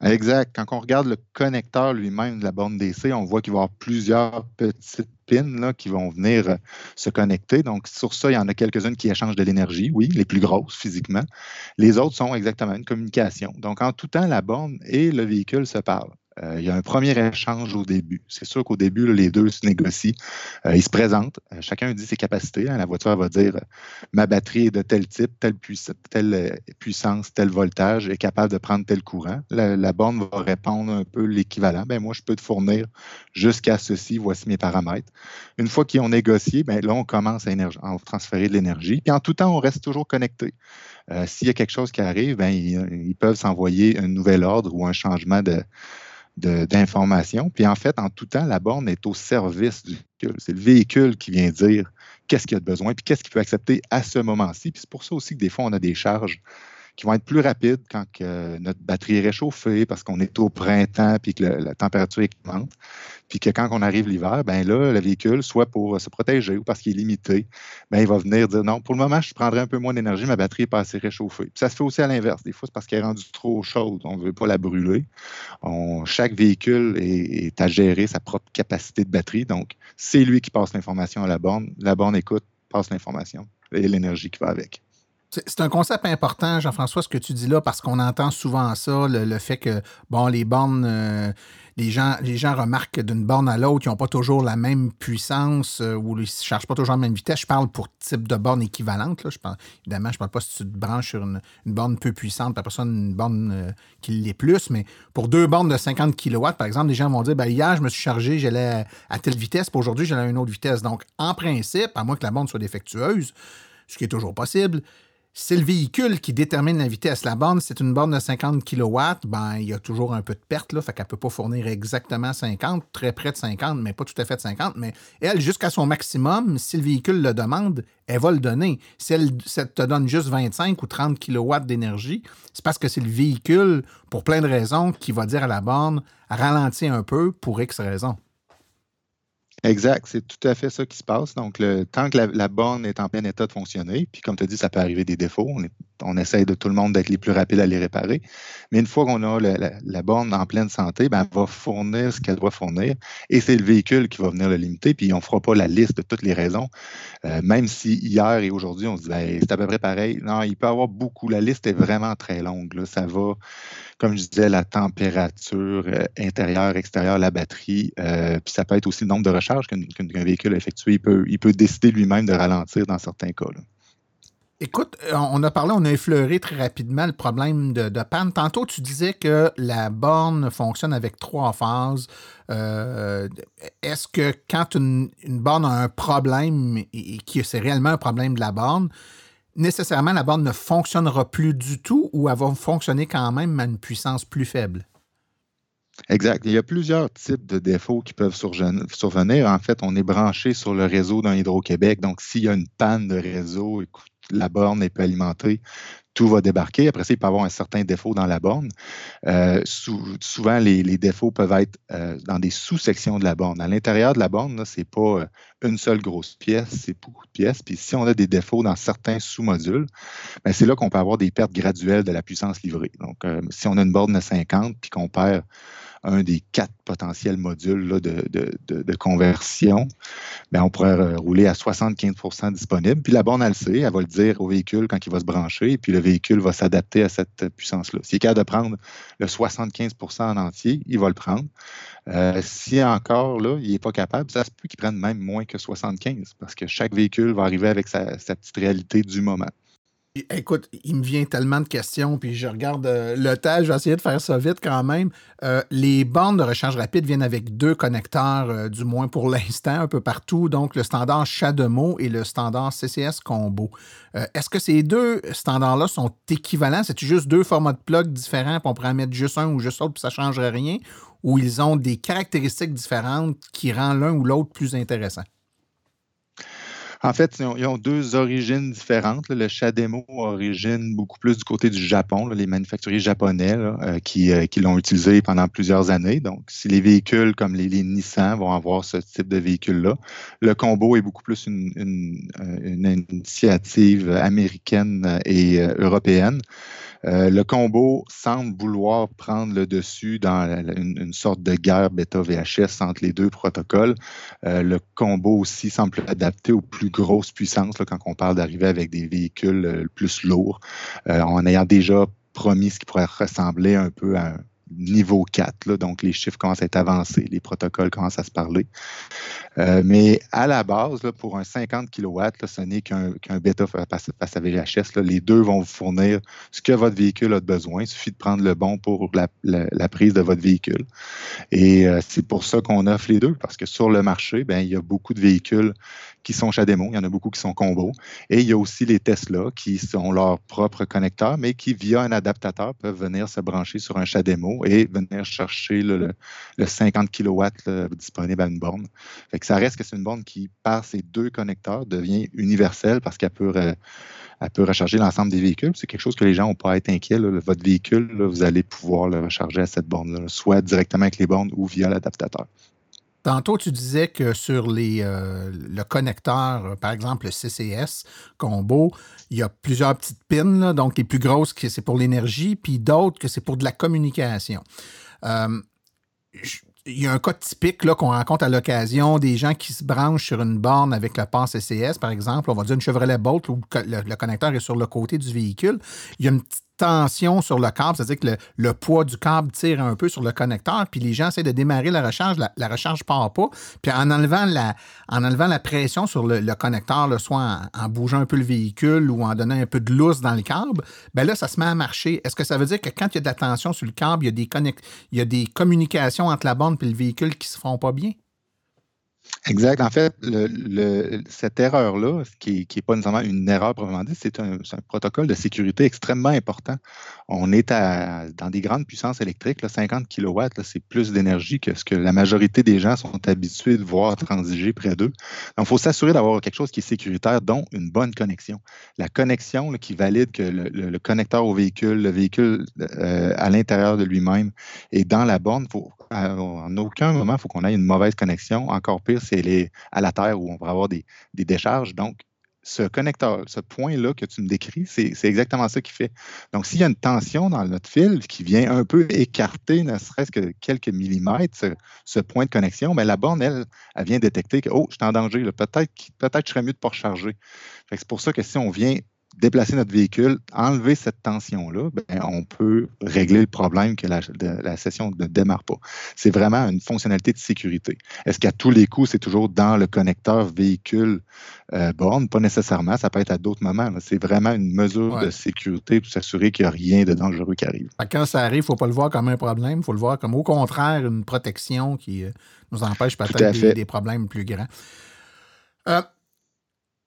Exact. Quand on regarde le connecteur lui-même de la borne DC, on voit qu'il va y avoir plusieurs petites pins qui vont venir euh, se connecter. Donc, sur ça, il y en a quelques-unes qui échangent de l'énergie, oui, les plus grosses physiquement. Les autres sont exactement une communication. Donc, en tout temps, la borne et le véhicule se parlent. Euh, il y a un premier échange au début. C'est sûr qu'au début, les deux se négocient. Euh, ils se présentent. Euh, chacun dit ses capacités. Hein. La voiture va dire ma batterie est de tel type, telle, puissance, tel voltage, est capable de prendre tel courant. La, borne va répondre un peu l'équivalent. Ben, moi, je peux te fournir jusqu'à ceci, voici mes paramètres. Une fois qu'ils ont négocié, ben, là, on commence à, transférer de l'énergie. Puis en tout temps, on reste toujours connecté. S'il y a quelque chose qui arrive, ben, ils peuvent s'envoyer un nouvel ordre ou un changement de, d'informations. Puis en fait, en tout temps, la borne est au service du véhicule. C'est le véhicule qui vient dire qu'est-ce qu'il a de besoin, puis qu'est-ce qu'il peut accepter à ce moment-ci. Puis c'est pour ça aussi que des fois, on a des charges qui vont être plus rapides quand notre batterie est réchauffée parce qu'on est au printemps puis que la température augmente. Puis que quand on arrive l'hiver, ben là, le véhicule, soit pour se protéger ou parce qu'il est limité, ben il va venir dire non, pour le moment, je prendrai un peu moins d'énergie, ma batterie n'est pas assez réchauffée. Ça se fait aussi à l'inverse. Des fois, c'est parce qu'elle est rendue trop chaude. On ne veut pas la brûler. chaque véhicule est à gérer sa propre capacité de batterie. Donc, c'est lui qui passe l'information à la borne. La borne écoute, passe l'information et l'énergie qui va avec.
C'est un concept important, Jean-François, ce que tu dis là, parce qu'on entend souvent ça, le, fait que, bon, les bornes, euh, les, gens, les gens remarquent que d'une borne à l'autre, ils n'ont pas toujours la même puissance euh, ou ils ne chargent pas toujours la même vitesse. Je parle pour type de borne équivalente. Je évidemment, je ne parle pas si tu te branches sur une, borne peu puissante, par personne une borne euh, qui l'est plus, mais pour deux bornes de 50 kW, par exemple, les gens vont dire, ben, hier, je me suis chargé, j'allais à, telle vitesse, puis aujourd'hui, j'allais à une autre vitesse. Donc, en principe, à moins que la borne soit défectueuse, ce qui est toujours possible, c'est le véhicule qui détermine la vitesse. La borne, c'est une borne de 50 kW, ben, il y a toujours un peu de perte, là, fait qu'elle ne peut pas fournir exactement 50, très près de 50, mais pas tout à fait 50. Mais elle, jusqu'à son maximum, si le véhicule le demande, elle va le donner. Si elle, te donne juste 25 ou 30 kW d'énergie, c'est parce que c'est le véhicule, pour plein de raisons, qui va dire à la borne, ralentir un peu pour X raisons.
Exact, c'est tout à fait ça qui se passe. Donc, tant que la, borne est en plein état de fonctionner, puis comme tu as dit, ça peut arriver des défauts, on, essaye de tout le monde d'être les plus rapides à les réparer. Mais une fois qu'on a la, borne en pleine santé, ben, elle va fournir ce qu'elle doit fournir et c'est le véhicule qui va venir le limiter. Puis on ne fera pas la liste de toutes les raisons, euh, même si hier et aujourd'hui, on se dit ben, c'est à peu près pareil. Non, il peut y avoir beaucoup. La liste est vraiment très longue. Là. Ça va comme je disais, la température euh, intérieure, extérieure, la batterie. Euh, puis ça peut être aussi le nombre de recharges qu'un véhicule a effectué. Il peut, il peut décider lui-même de ralentir dans certains cas.
Écoute, euh, on a parlé, on a effleuré très rapidement le problème de, panne. Tantôt, tu disais que la borne fonctionne avec trois phases. Est-ce que quand une, borne a un problème et, et que c'est réellement un problème de la borne, nécessairement la borne ne fonctionnera plus du tout ou elle va fonctionner quand même à une puissance plus faible?
Exact. Il y a plusieurs types de défauts qui peuvent survenir. En fait, on est branché sur le réseau d'un Hydro-Québec. Donc, s'il y a une panne de réseau, la borne est peu alimentée, tout va débarquer. Après ça, il peut avoir un certain défaut dans la borne. Euh, souvent, les, défauts peuvent être euh, dans des sous-sections de la borne. À l'intérieur de la borne, ce n'est pas euh, une seule grosse pièce, c'est beaucoup de pièces. Puis si on a des défauts dans certains sous-modules, ben, c'est là qu'on peut avoir des pertes graduelles de la puissance livrée. Donc, si on a une borne de 50 puis qu'on perd un des quatre potentiels modules de, conversion, bien, on pourrait rouler à 75% disponible. Puis la borne, elle sait, elle va le dire au véhicule quand il va se brancher, et puis le véhicule va s'adapter à cette puissance-là. S'il est capable de prendre le 75% en entier, il va le prendre. Euh, si encore là, il n'est pas capable, ça se peut qu'il prenne même moins que 75% parce que chaque véhicule va arriver avec sa petite réalité du moment.
Écoute, il me vient tellement de questions, puis je regarde euh, le temps, je vais essayer de faire ça vite quand même. Euh, les bornes de recharge rapide viennent avec deux connecteurs, euh, du moins pour (laughs) l'instant, un peu partout, donc le standard CHAdeMO et le standard CCS Combo. Est-ce que ces deux standards-là sont équivalents? C'est juste deux formats de plug différents, puis on pourrait en mettre juste un ou juste l'autre, puis ça ne changerait rien? Ou ils ont des caractéristiques différentes qui rendent l'un ou l'autre plus intéressant?
En fait, ils ont, deux origines différentes. Le CHAdeMO origine beaucoup plus du côté du Japon, les manufacturiers japonais euh, qui, euh, qui l'ont utilisé pendant plusieurs années. Donc, si les véhicules comme les, Nissan vont avoir ce type de véhicule-là, le combo est beaucoup plus une, une initiative américaine et européenne. Euh, le combo semble vouloir prendre le dessus dans une, sorte de guerre bêta-VHS entre les deux protocoles. Euh, le combo aussi semble adapté aux plus grosses puissances quand on parle d'arriver avec des véhicules euh, plus lourds, en ayant déjà promis ce qui pourrait ressembler un peu à un niveau 4. donc, les chiffres commencent à être avancés, les protocoles commencent à se parler. Euh, mais à la base, pour un 50 kW, ce n'est qu'un bêta face, à VHS. les deux vont vous fournir ce que votre véhicule a besoin. Il suffit de prendre le bon pour la, prise de votre véhicule. Et euh, c'est pour ça qu'on offre les deux, parce que sur le marché, ben, il y a beaucoup de véhicules qui sont CHAdeMO, il y en a beaucoup qui sont combo. Et il y a aussi les Tesla qui sont leurs propres connecteurs, mais qui, via un adaptateur, peuvent venir se brancher sur un CHAdeMO et venir chercher le, 50 kW disponible à une borne. Fait que ça reste que c'est une borne qui, par ces deux connecteurs, devient universelle parce qu'elle peut, elle peut recharger l'ensemble des véhicules. C'est quelque chose que les gens n'ont pas à être inquiets. Votre véhicule, vous allez pouvoir le recharger à cette borne-là, soit directement avec les bornes ou via l'adaptateur.
Tantôt, tu disais que sur les, euh, le connecteur, euh, par exemple le CCS combo, il y a plusieurs petites pins, donc les plus grosses, que c'est pour l'énergie, puis d'autres que c'est pour de la communication. Euh, il y a un cas typique qu'on rencontre à l'occasion des gens qui se branchent sur une borne avec le pass CCS, par exemple. On va dire une Chevrolet Bolt où le, le, connecteur est sur le côté du véhicule. Il y a une petite tension sur le câble, c'est-à-dire que le, poids du câble tire un peu sur le connecteur, puis les gens essaient de démarrer la recharge, la, recharge part pas, puis en enlevant la, pression sur le, connecteur, soit en, bougeant un peu le véhicule ou en donnant un peu de lousse dans le câble, ben là, ça se met à marcher. Est-ce que ça veut dire que quand il y a de la tension sur le câble, il y a des, communications entre la borne et le véhicule qui se font pas bien?
Exact. En fait, cette erreur-là, qui n'est pas nécessairement une erreur proprement dit, c'est un, protocole de sécurité extrêmement important. On est dans des grandes puissances électriques, 50 kW, c'est plus d'énergie que ce que la majorité des gens sont habitués de voir transiger près d'eux. Donc, il faut s'assurer d'avoir quelque chose qui est sécuritaire, dont une bonne connexion. La connexion qui valide que le, connecteur au véhicule, le véhicule euh, à l'intérieur de lui-même et dans la borne, faut, en aucun moment, il faut qu'on ait une mauvaise connexion. Encore pire, c'est est à la terre où on va avoir des, décharges. Donc, ce connecteur, ce point-là que tu me décris, c'est exactement ça qui fait. Donc, s'il y a une tension dans notre fil qui vient un peu écarter, ne serait-ce que quelques millimètres, ce, point de connexion, mais la borne, elle, elle vient détecter que, oh, je suis en danger, peut-être peut je serais mieux de ne pas recharger. C'est pour ça que si on vient déplacer notre véhicule, enlever cette tension-là, ben, on peut régler le problème que la, la session ne démarre pas. C'est vraiment une fonctionnalité de sécurité. Est-ce qu'à tous les coups, c'est toujours dans le connecteur véhicule euh, borne? Pas nécessairement. Ça peut être à d'autres moments. C'est vraiment une mesure de sécurité pour s'assurer qu'il n'y a rien de dangereux qui arrive.
Quand ça arrive, il ne faut pas le voir comme un problème. Il faut le voir comme, au contraire, une protection qui euh, nous empêche peut-être des, des, problèmes plus grands. Euh,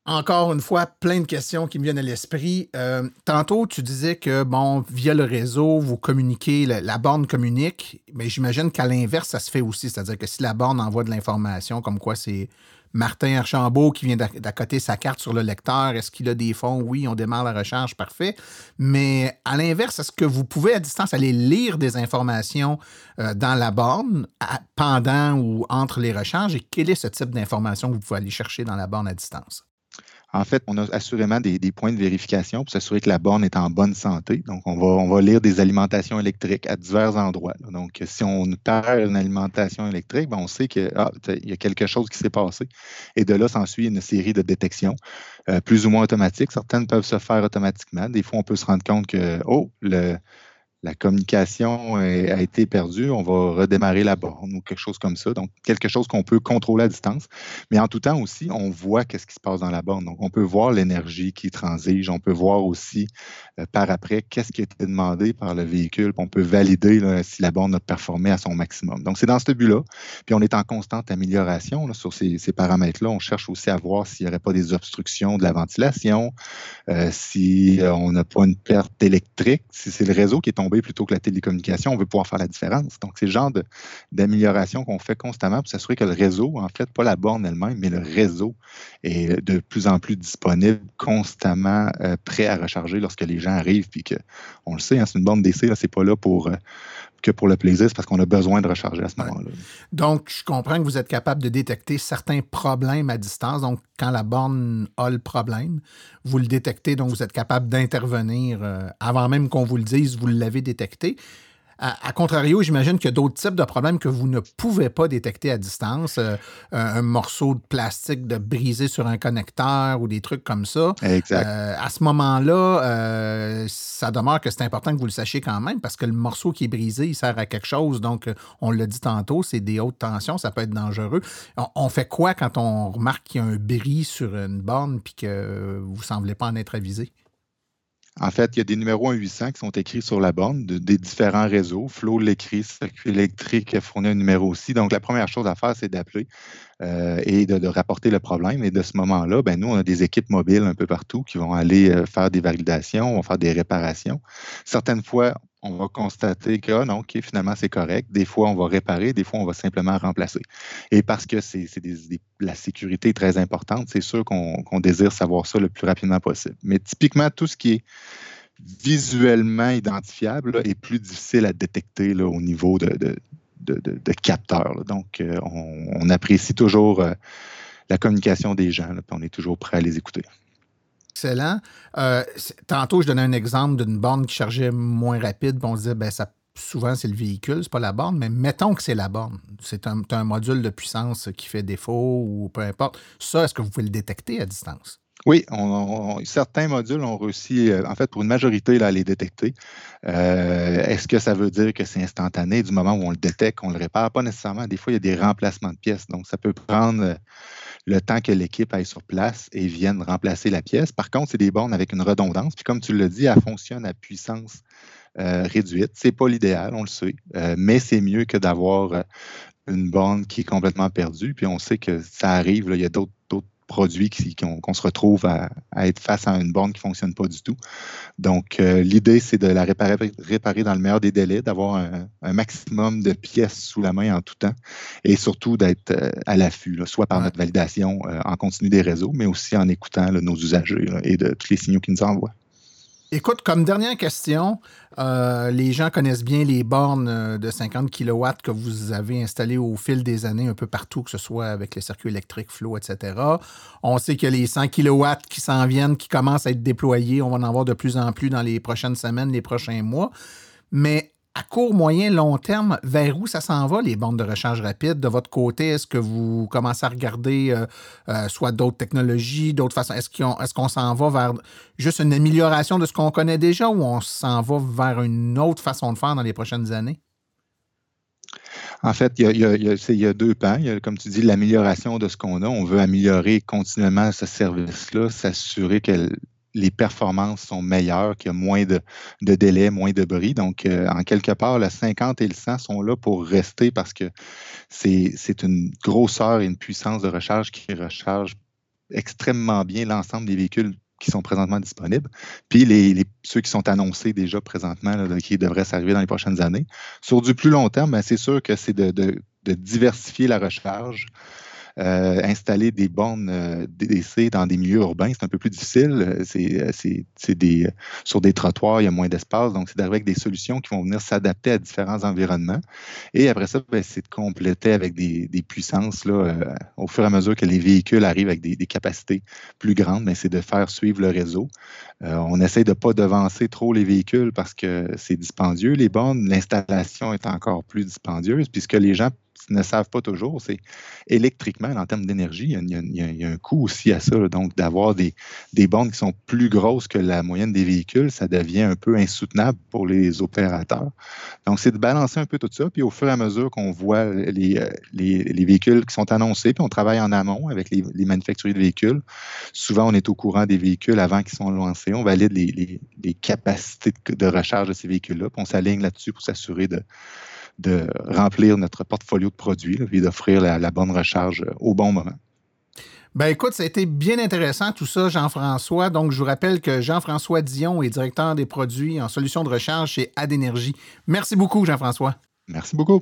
encore une fois, plein de questions qui me viennent à l'esprit. Euh, tantôt, tu disais que, bon, via le réseau, vous communiquez, la, borne communique, mais j'imagine qu'à l'inverse, ça se fait aussi. C'est-à-dire que si la borne envoie de l'information, comme quoi c'est Martin Archambault qui vient d'accoter sa carte sur le lecteur, est-ce qu'il a des fonds? Oui, on démarre la recherche, parfait. Mais à l'inverse, est-ce que vous pouvez à distance aller lire des informations euh, dans la borne pendant ou entre les recharges? Et quel est ce type d'information que vous pouvez aller chercher dans la borne à distance?
En fait, on a assurément des, points de vérification pour s'assurer que la borne est en bonne santé. Donc, on va, lire des alimentations électriques à divers endroits. Donc, si on perd une alimentation électrique, ben, on sait qu'il ah, y a quelque chose qui s'est passé. Et de là, s'ensuit une série de détections, euh, plus ou moins automatiques. Certaines peuvent se faire automatiquement. Des fois, on peut se rendre compte que, oh, le, la communication a été perdue, on va redémarrer la borne ou quelque chose comme ça. Donc, quelque chose qu'on peut contrôler à distance. Mais en tout temps aussi, on voit qu'est-ce qui se passe dans la borne. Donc, on peut voir l'énergie qui transige. On peut voir aussi euh, par après qu'est-ce qui a été demandé par le véhicule. on peut valider si la borne a performé à son maximum. Donc, c'est dans ce but-là. Puis, on est en constante amélioration sur ces, paramètres-là. On cherche aussi à voir s'il n'y aurait pas des obstructions de la ventilation, euh, si euh, on n'a pas une perte électrique, si c'est le réseau qui est tombé plutôt que la télécommunication, on veut pouvoir faire la différence. Donc, c'est le genre d'amélioration qu'on fait constamment pour s'assurer que le réseau, en fait, pas la borne elle-même, mais le réseau est de plus en plus disponible, constamment euh, prêt à recharger lorsque les gens arrivent, puis que, on le sait, hein, c'est une borne d'essai, c'est pas là pour, euh, que pour le plaisir, c'est parce qu'on a besoin de recharger à ce moment-là.
Donc, je comprends que vous êtes capable de détecter certains problèmes à distance. Donc, quand la borne a le problème, vous le détectez, donc vous êtes capable d'intervenir euh, avant même qu'on vous le dise, vous l'avez détecté. À, contrario, j'imagine qu'il y a d'autres types de problèmes que vous ne pouvez pas détecter à distance. Euh, un, morceau de plastique de brisé sur un connecteur ou des trucs comme ça.
Exact.
Euh, à ce moment-là, euh, ça demeure que c'est important que vous le sachiez quand même parce que le morceau qui est brisé, il sert à quelque chose. Donc, on l'a dit tantôt, c'est des hautes tensions, ça peut être dangereux. On, fait quoi quand on remarque qu'il y a un bris sur une borne puis que vous ne semblez pas en être avisé?
En fait, il y a des numéros 1-800 qui sont écrits sur la borne des différents réseaux. Flow l'écrit, Circuit électrique fournit un numéro aussi. Donc, la première chose à faire, c'est d'appeler euh, et de, rapporter le problème. Et de ce moment-là, ben, nous, on a des équipes mobiles un peu partout qui vont aller euh, faire des validations, vont faire des réparations. Certaines fois, on va constater que ah non, OK, finalement, c'est correct. Des fois, on va réparer, des fois, on va simplement remplacer. Et parce que c'est, la sécurité est très importante, c'est sûr qu'on, désire savoir ça le plus rapidement possible. Mais typiquement, tout ce qui est visuellement identifiable est plus difficile à détecter au niveau de, de, capteurs. Donc, euh, on, apprécie toujours euh, la communication des gens, puis on est toujours prêt à les écouter
excellent. Euh, tantôt, je donnais un exemple d'une borne qui chargeait moins rapide, on se disait, ben, ça, souvent, c'est le véhicule, c'est pas la borne, mais mettons que c'est la borne. C'est un, module de puissance qui fait défaut ou peu importe. Ça, est-ce que vous pouvez le détecter à distance?
Oui, certains modules ont réussi, euh, en fait, pour une majorité, là, à les détecter. Euh, est-ce que ça veut dire que c'est instantané du moment où on le détecte, qu'on le répare? Pas nécessairement. Des fois, il y a des remplacements de pièces. Donc, ça peut prendre le temps que l'équipe aille sur place et vienne remplacer la pièce. Par contre, c'est des bornes avec une redondance. Puis comme tu l'as dit, elle fonctionne à puissance euh, réduite. Ce n'est pas l'idéal, on le sait, euh, mais c'est mieux que d'avoir euh, une borne qui est complètement perdue. Puis on sait que ça arrive, il y a d'autres produits qu'on se retrouve à, être face à une borne qui ne fonctionne pas du tout. Donc, euh, l'idée, c'est de la réparer, réparer, dans le meilleur des délais, d'avoir un, maximum de pièces sous la main en tout temps et surtout d'être euh, à l'affût, soit par notre validation euh, en continu des réseaux, mais aussi en écoutant nos usagers et de tous les signaux qu'ils nous envoient.
Écoute, comme dernière question, euh, les gens connaissent bien les bornes euh, de 50 kW que vous avez installées au fil des années un peu partout, que ce soit avec les circuits électriques, flow, etc. On sait que les 100 kW qui s'en viennent, qui commencent à être déployés, on va en avoir de plus en plus dans les prochaines semaines, les prochains mois. Mais à court, moyen, long terme, vers où ça s'en va, les bandes de recharge rapide? De votre côté, est-ce que vous commencez à regarder euh, euh, soit d'autres technologies, d'autres façons? Est-ce qu'on s'en va vers juste une amélioration de ce qu'on connaît déjà ou on s'en va vers une autre façon de faire dans les prochaines années?
En fait, il y, a, deux pans. comme tu dis, l'amélioration de ce qu'on a. On veut améliorer continuellement ce service-là, s'assurer que les performances sont meilleures, qu'il y a moins de, de délai, moins de bruit. Donc, euh, en quelque part, le 50 et le 100 sont là pour rester parce que c'est une grosseur et une puissance de recharge qui recharge extrêmement bien l'ensemble des véhicules qui sont présentement disponibles, puis ceux qui sont annoncés déjà présentement, qui devraient s'arriver dans les prochaines années. Sur du plus long terme, ben, c'est sûr que c'est de, diversifier la recharge, euh, installer des bornes euh, DC dans des milieux urbains, c'est un peu plus difficile. Euh, c'est sur des trottoirs, il y a moins d'espace. Donc, c'est d'arriver avec des solutions qui vont venir s'adapter à différents environnements. Et après ça, ben, c'est de compléter avec des, puissances. Au fur et à mesure que les véhicules arrivent avec des, des capacités plus grandes, ben, c'est de faire suivre le réseau. on essaie de ne pas devancer trop les véhicules parce que c'est dispendieux. Les bornes, l'installation est encore plus dispendieuse puisque les gens ne savent pas toujours, c'est électriquement, en termes d'énergie, il, y a un coût aussi à ça. donc, d'avoir des, des bornes qui sont plus grosses que la moyenne des véhicules, ça devient un peu insoutenable pour les opérateurs. Donc, c'est de balancer un peu tout ça. Puis, au fur et à mesure qu'on voit les, les, véhicules qui sont annoncés, puis on travaille en amont avec les, manufacturiers de véhicules. Souvent, on est au courant des véhicules avant qu'ils soient lancés. On valide les, les capacités de recharge de ces véhicules-là, puis on s'aligne là-dessus pour s'assurer de de remplir notre portfolio de produits et d'offrir la, bonne recharge au bon moment.
Ben écoute, ça a été bien intéressant tout ça, Jean-François. Donc, je vous rappelle que Jean-François Dion est directeur des produits en solutions de recharge chez Adénergie. Merci beaucoup, Jean-François.
Merci beaucoup.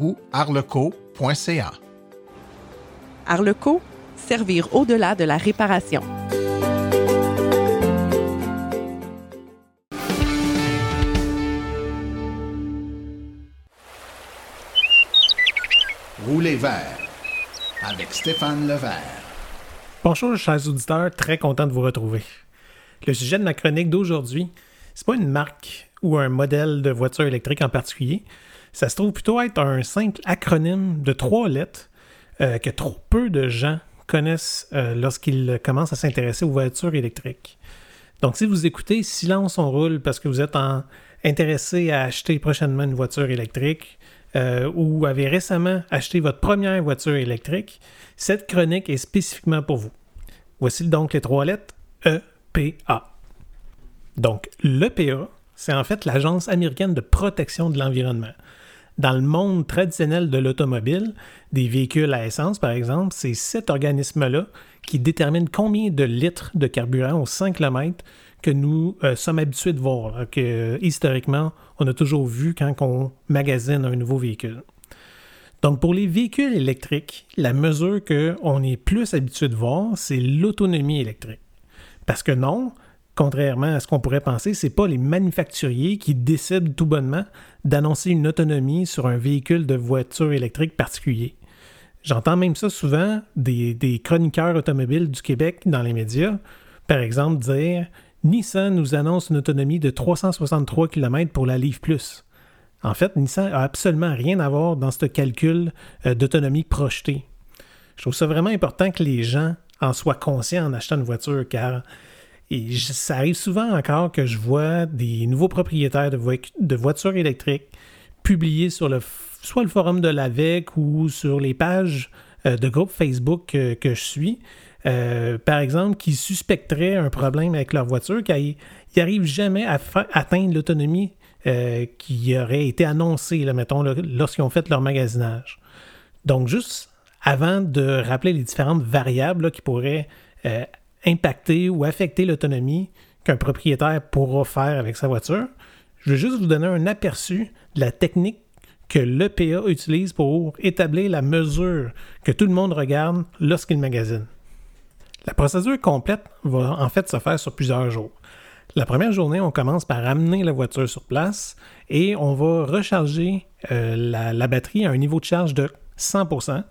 ou arleco.ca.
Arleco, servir au-delà de la réparation.
Roulez vert avec Stéphane Levert.
Bonjour, chers auditeurs, très content de vous retrouver. Le sujet de ma chronique d'aujourd'hui, c'est pas une marque ou un modèle de voiture électrique en particulier, ça se trouve plutôt être un simple acronyme de trois lettres euh, que trop peu de gens connaissent euh, lorsqu'ils commencent à s'intéresser aux voitures électriques. Donc, si vous écoutez Silence on roule parce que vous êtes intéressé à acheter prochainement une voiture électrique euh, ou avez récemment acheté votre première voiture électrique, cette chronique est spécifiquement pour vous. Voici donc les trois lettres EPA. Donc, l'EPA, c'est en fait l'Agence américaine de protection de l'environnement. Dans le monde traditionnel de l'automobile, des véhicules à essence par exemple, c'est cet organisme-là qui détermine combien de litres de carburant au 100 km que nous euh, sommes habitués de voir, que historiquement on a toujours vu quand on magasine un nouveau véhicule. Donc pour les véhicules électriques, la mesure qu'on est plus habitué de voir, c'est l'autonomie électrique. Parce que non, contrairement à ce qu'on pourrait penser, ce n'est pas les manufacturiers qui décident tout bonnement d'annoncer une autonomie sur un véhicule de voiture électrique particulier. J'entends même ça souvent des, chroniqueurs automobiles du Québec dans les médias, par exemple dire Nissan nous annonce une autonomie de 363 km pour la Leaf Plus. En fait, Nissan a absolument rien à voir dans ce calcul euh, d'autonomie projetée. Je trouve ça vraiment important que les gens en soient conscients en achetant une voiture, car et ça arrive souvent encore que je vois des nouveaux propriétaires de, voitures électriques publier sur le, soit le forum de l'AVEC ou sur les pages euh, de groupe Facebook que, je suis, euh, par exemple, qui suspecteraient un problème avec leur voiture, qu'ils n'arrivent jamais à atteindre l'autonomie euh, qui aurait été annoncée, mettons, lorsqu'ils ont fait leur magasinage. Donc, juste avant de rappeler les différentes variables qui pourraient impacter ou affecter l'autonomie qu'un propriétaire pourra faire avec sa voiture. Je vais juste vous donner un aperçu de la technique que l'EPA utilise pour établir la mesure que tout le monde regarde lorsqu'il magasine. La procédure complète va en fait se faire sur plusieurs jours. La première journée, on commence par amener la voiture sur place et on va recharger euh, la, la, batterie à un niveau de charge de 100%,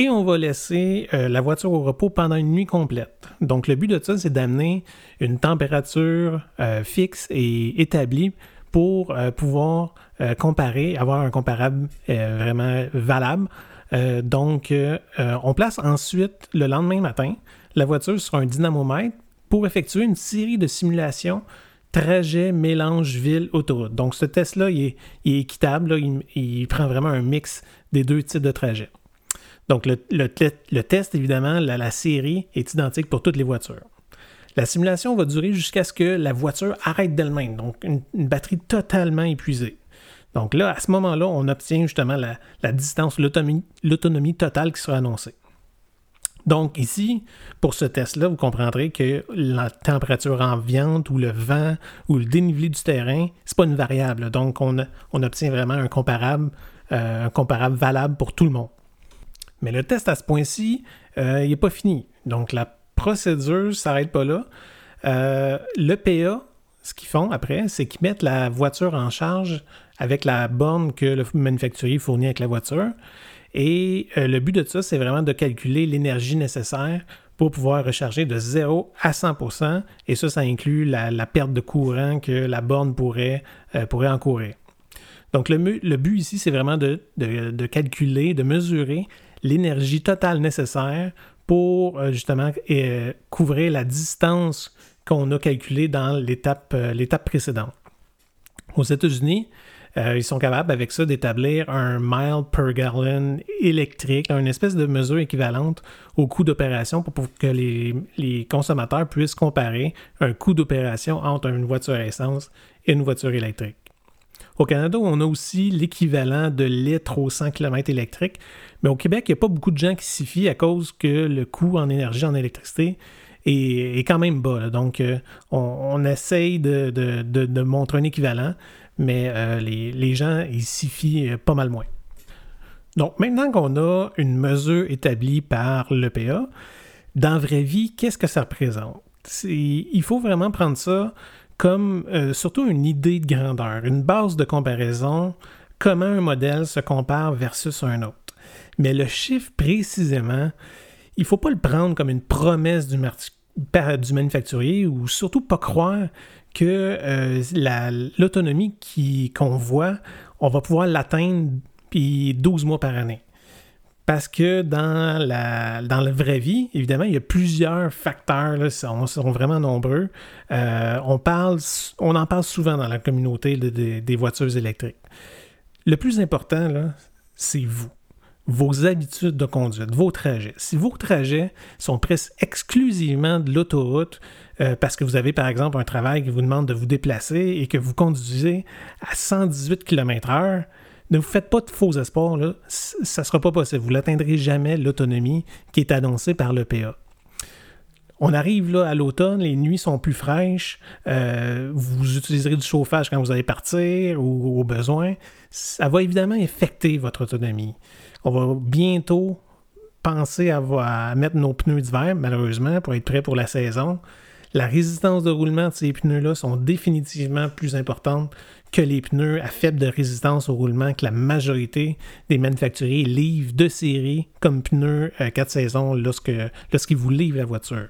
et on va laisser euh, la voiture au repos pendant une nuit complète. Donc le but de ça, c'est d'amener une température euh, fixe et établie pour euh, pouvoir comparer, avoir un comparable vraiment valable. donc on place ensuite le lendemain matin la voiture sur un dynamomètre pour effectuer une série de simulations trajet, mélange, ville, autoroute. Donc ce test-là, il, est, équitable, il, il prend vraiment un mix des deux types de trajets. Donc, le, test, évidemment, la, série est identique pour toutes les voitures. La simulation va durer jusqu'à ce que la voiture arrête d'elle-même, donc une, batterie totalement épuisée. Donc là, à ce moment-là, on obtient justement la, distance, l'autonomie totale qui sera annoncée. Donc ici, pour ce test-là, vous comprendrez que la température ambiante ou le vent ou le dénivelé du terrain, c'est pas une variable. Donc on, obtient vraiment euh, un comparable valable pour tout le monde. Mais le test à ce point-ci, euh, il n'est pas fini. Donc la procédure ne s'arrête pas là. Euh, le PA, ce qu'ils font après, c'est qu'ils mettent la voiture en charge avec la borne que le manufacturier fournit avec la voiture. Et euh, le but de ça, c'est vraiment de calculer l'énergie nécessaire pour pouvoir recharger de 0 à 100% Et ça, ça inclut la, perte de courant que la borne pourrait, pourrait encourir. Donc, le, but ici, c'est vraiment de, calculer, de mesurer l'énergie totale nécessaire pour euh, justement couvrir la distance qu'on a calculée dans l'étape précédente. Aux États-Unis, euh, ils sont capables avec ça d'établir un mile per gallon électrique, une espèce de mesure équivalente au coût d'opération pour, que les, consommateurs puissent comparer un coût d'opération entre une voiture à essence et une voiture électrique. Au Canada, on a aussi l'équivalent de litres au 100 km électrique, mais au Québec, il n'y a pas beaucoup de gens qui s'y fient à cause que le coût en énergie, en électricité, est, quand même bas. Donc, euh, on, essaye de, montrer un équivalent mais euh, les, gens, ils s'y fient euh, pas mal moins. Donc, maintenant qu'on a une mesure établie par l'EPA, dans la vraie vie, qu'est-ce que ça représente? Il faut vraiment prendre ça comme euh, surtout une idée de grandeur, une base de comparaison, comment un modèle se compare versus un autre. Mais le chiffre précisément, il ne faut pas le prendre comme une promesse du, manufacturier ou surtout pas croire que euh, l'autonomie qu'on voit, on va pouvoir l'atteindre puis 12 mois par année. Parce que dans la, dans vraie vie, évidemment, il y a plusieurs facteurs, là, sont, vraiment nombreux. Euh, on, parle, on en parle souvent dans la communauté des voitures électriques. Le plus important, c'est vous vos habitudes de conduite, vos trajets. Si vos trajets sont presque exclusivement de l'autoroute, euh, parce que vous avez par exemple un travail qui vous demande de vous déplacer et que vous conduisez à 118 km/h, ne vous faites pas de faux espoirs, là. ça ne sera pas possible. Vous n'atteindrez jamais l'autonomie qui est annoncée par l'EPA. On arrive là à l'automne, les nuits sont plus fraîches, euh, vous utiliserez du chauffage quand vous allez partir ou au besoin. Ça va évidemment affecter votre autonomie. On va bientôt penser à, mettre nos pneus d'hiver, malheureusement, pour être prêt pour la saison. La résistance de roulement de ces pneus-là sont définitivement plus importantes que les pneus à faible résistance au roulement que la majorité des manufacturiers livrent de série comme pneus à 4 saisons lorsqu'ils vous livrent la voiture.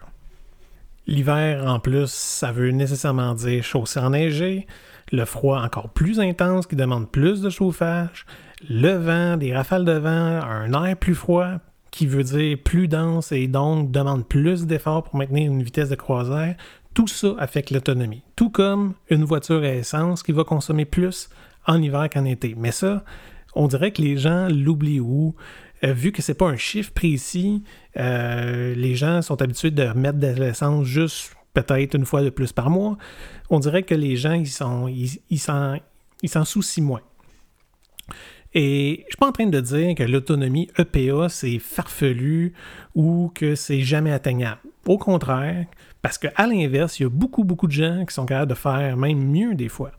L'hiver, en plus, ça veut nécessairement dire chaussée enneigée, le froid encore plus intense qui demande plus de chauffage, le vent, des rafales de vent, un air plus froid qui veut dire plus dense et donc demande plus d'efforts pour maintenir une vitesse de croisière, tout ça affecte l'autonomie. Tout comme une voiture à essence qui va consommer plus en hiver qu'en été. Mais ça, on dirait que les gens l'oublient où. Euh, vu que c'est pas un chiffre précis, euh, les gens sont habitués de mettre de l'essence juste peut-être une fois de plus par mois. On dirait que les gens, ils s'en ils, soucient moins. Et je suis pas en train de dire que l'autonomie EPA, c'est farfelu ou que c'est jamais atteignable. Au contraire, parce qu'à l'inverse, il y a beaucoup, beaucoup de gens qui sont capables de faire même mieux des fois.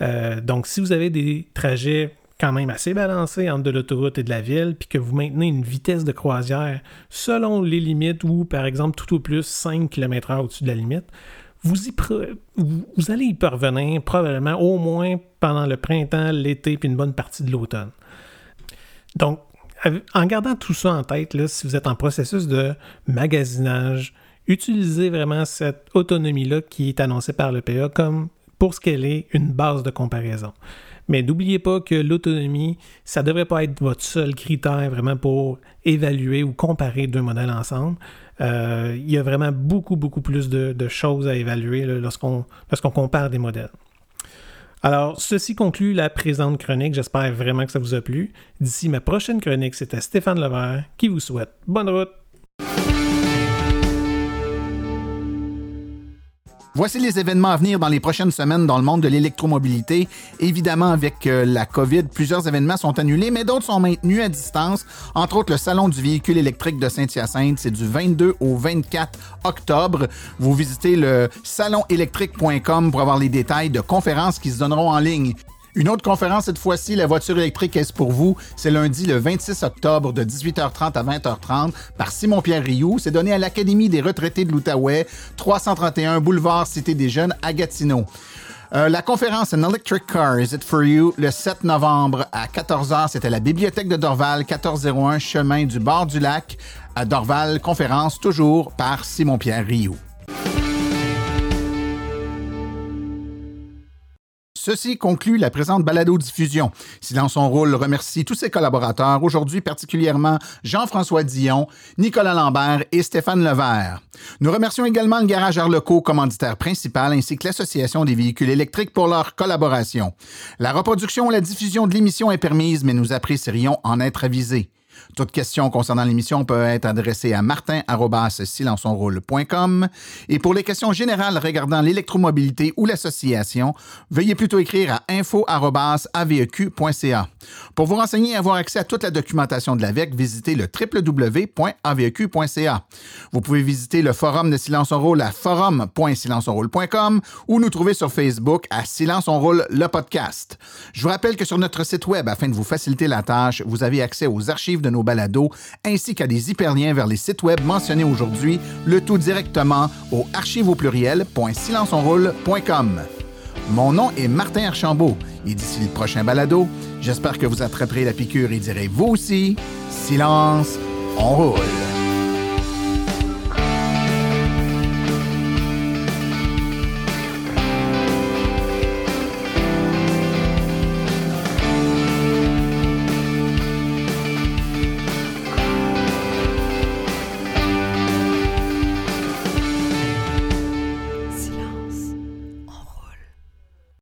Euh, donc, si vous avez des trajets quand même assez balancés entre de l'autoroute et de la ville, puis que vous maintenez une vitesse de croisière selon les limites ou, par exemple, tout au plus 5 km/h au-dessus de la limite, vous, allez y parvenir probablement au moins pendant le printemps, l'été, puis une bonne partie de l'automne. Donc, en gardant tout ça en tête, si vous êtes en processus de magasinage, utilisez vraiment cette autonomie-là qui est annoncée par le PA comme pour ce qu'elle est une base de comparaison. Mais n'oubliez pas que l'autonomie, ça ne devrait pas être votre seul critère vraiment pour évaluer ou comparer deux modèles ensemble. Euh, il y a vraiment beaucoup, beaucoup plus de, choses à évaluer lorsqu'on compare des modèles. Alors, ceci conclut la présente chronique. J'espère vraiment que ça vous a plu. D'ici ma prochaine chronique, c'était Stéphane Levert qui vous souhaite bonne route.
Voici les événements à venir dans les prochaines semaines dans le monde de l'électromobilité. Évidemment, avec euh, la COVID, plusieurs événements sont annulés, mais d'autres sont maintenus à distance. Entre autres, le Salon du véhicule électrique de Saint-Hyacinthe, c'est du 22 au 24 octobre. Vous visitez le salonélectrique.com pour avoir les détails de conférences qui se donneront en ligne. Une autre conférence cette fois-ci, la voiture électrique est pour vous? C'est lundi le 26 octobre de 18h30 à 20h30 par Simon-Pierre Rioux. C'est donné à l'Académie des retraités de l'Outaouais, 331 boulevard Cité des Jeunes à Gatineau. Euh, la conférence An Electric Car, Is It For You, le 7 novembre à 14h, c'était la bibliothèque de Dorval, 1401 chemin du bord du lac à Dorval. Conférence toujours par Simon-Pierre Rioux. Ceci conclut la présente balado-diffusion. dans son rôle remercie tous ses collaborateurs, aujourd'hui particulièrement Jean-François Dion, Nicolas Lambert et Stéphane Levert. Nous remercions également le Garage Arleco, commanditaire principal, ainsi que l'Association des véhicules électriques pour leur collaboration. La reproduction et la diffusion de l'émission est permise, mais nous apprécierions en être avisés. Toute question concernant l'émission peut être adressée à martin.silenceonroule.com. Et pour les questions générales regardant l'électromobilité ou l'association, veuillez plutôt écrire à info.aveq.ca. Pour vous renseigner et avoir accès à toute la documentation de l'AVEC, visitez le www.aveq.ca. Vous pouvez visiter le forum de Silence on Roule à forum.silenceonroule.com ou nous trouver sur Facebook à Silence on Roule le podcast. Je vous rappelle que sur notre site web, afin de vous faciliter la tâche, vous avez accès aux archives de nos balados, ainsi qu'à des hyperliens vers les sites web mentionnés aujourd'hui, le tout directement au archive au Mon nom est Martin Archambault et d'ici le prochain balado, j'espère que vous attraperez la piqûre et direz vous aussi, silence, on roule.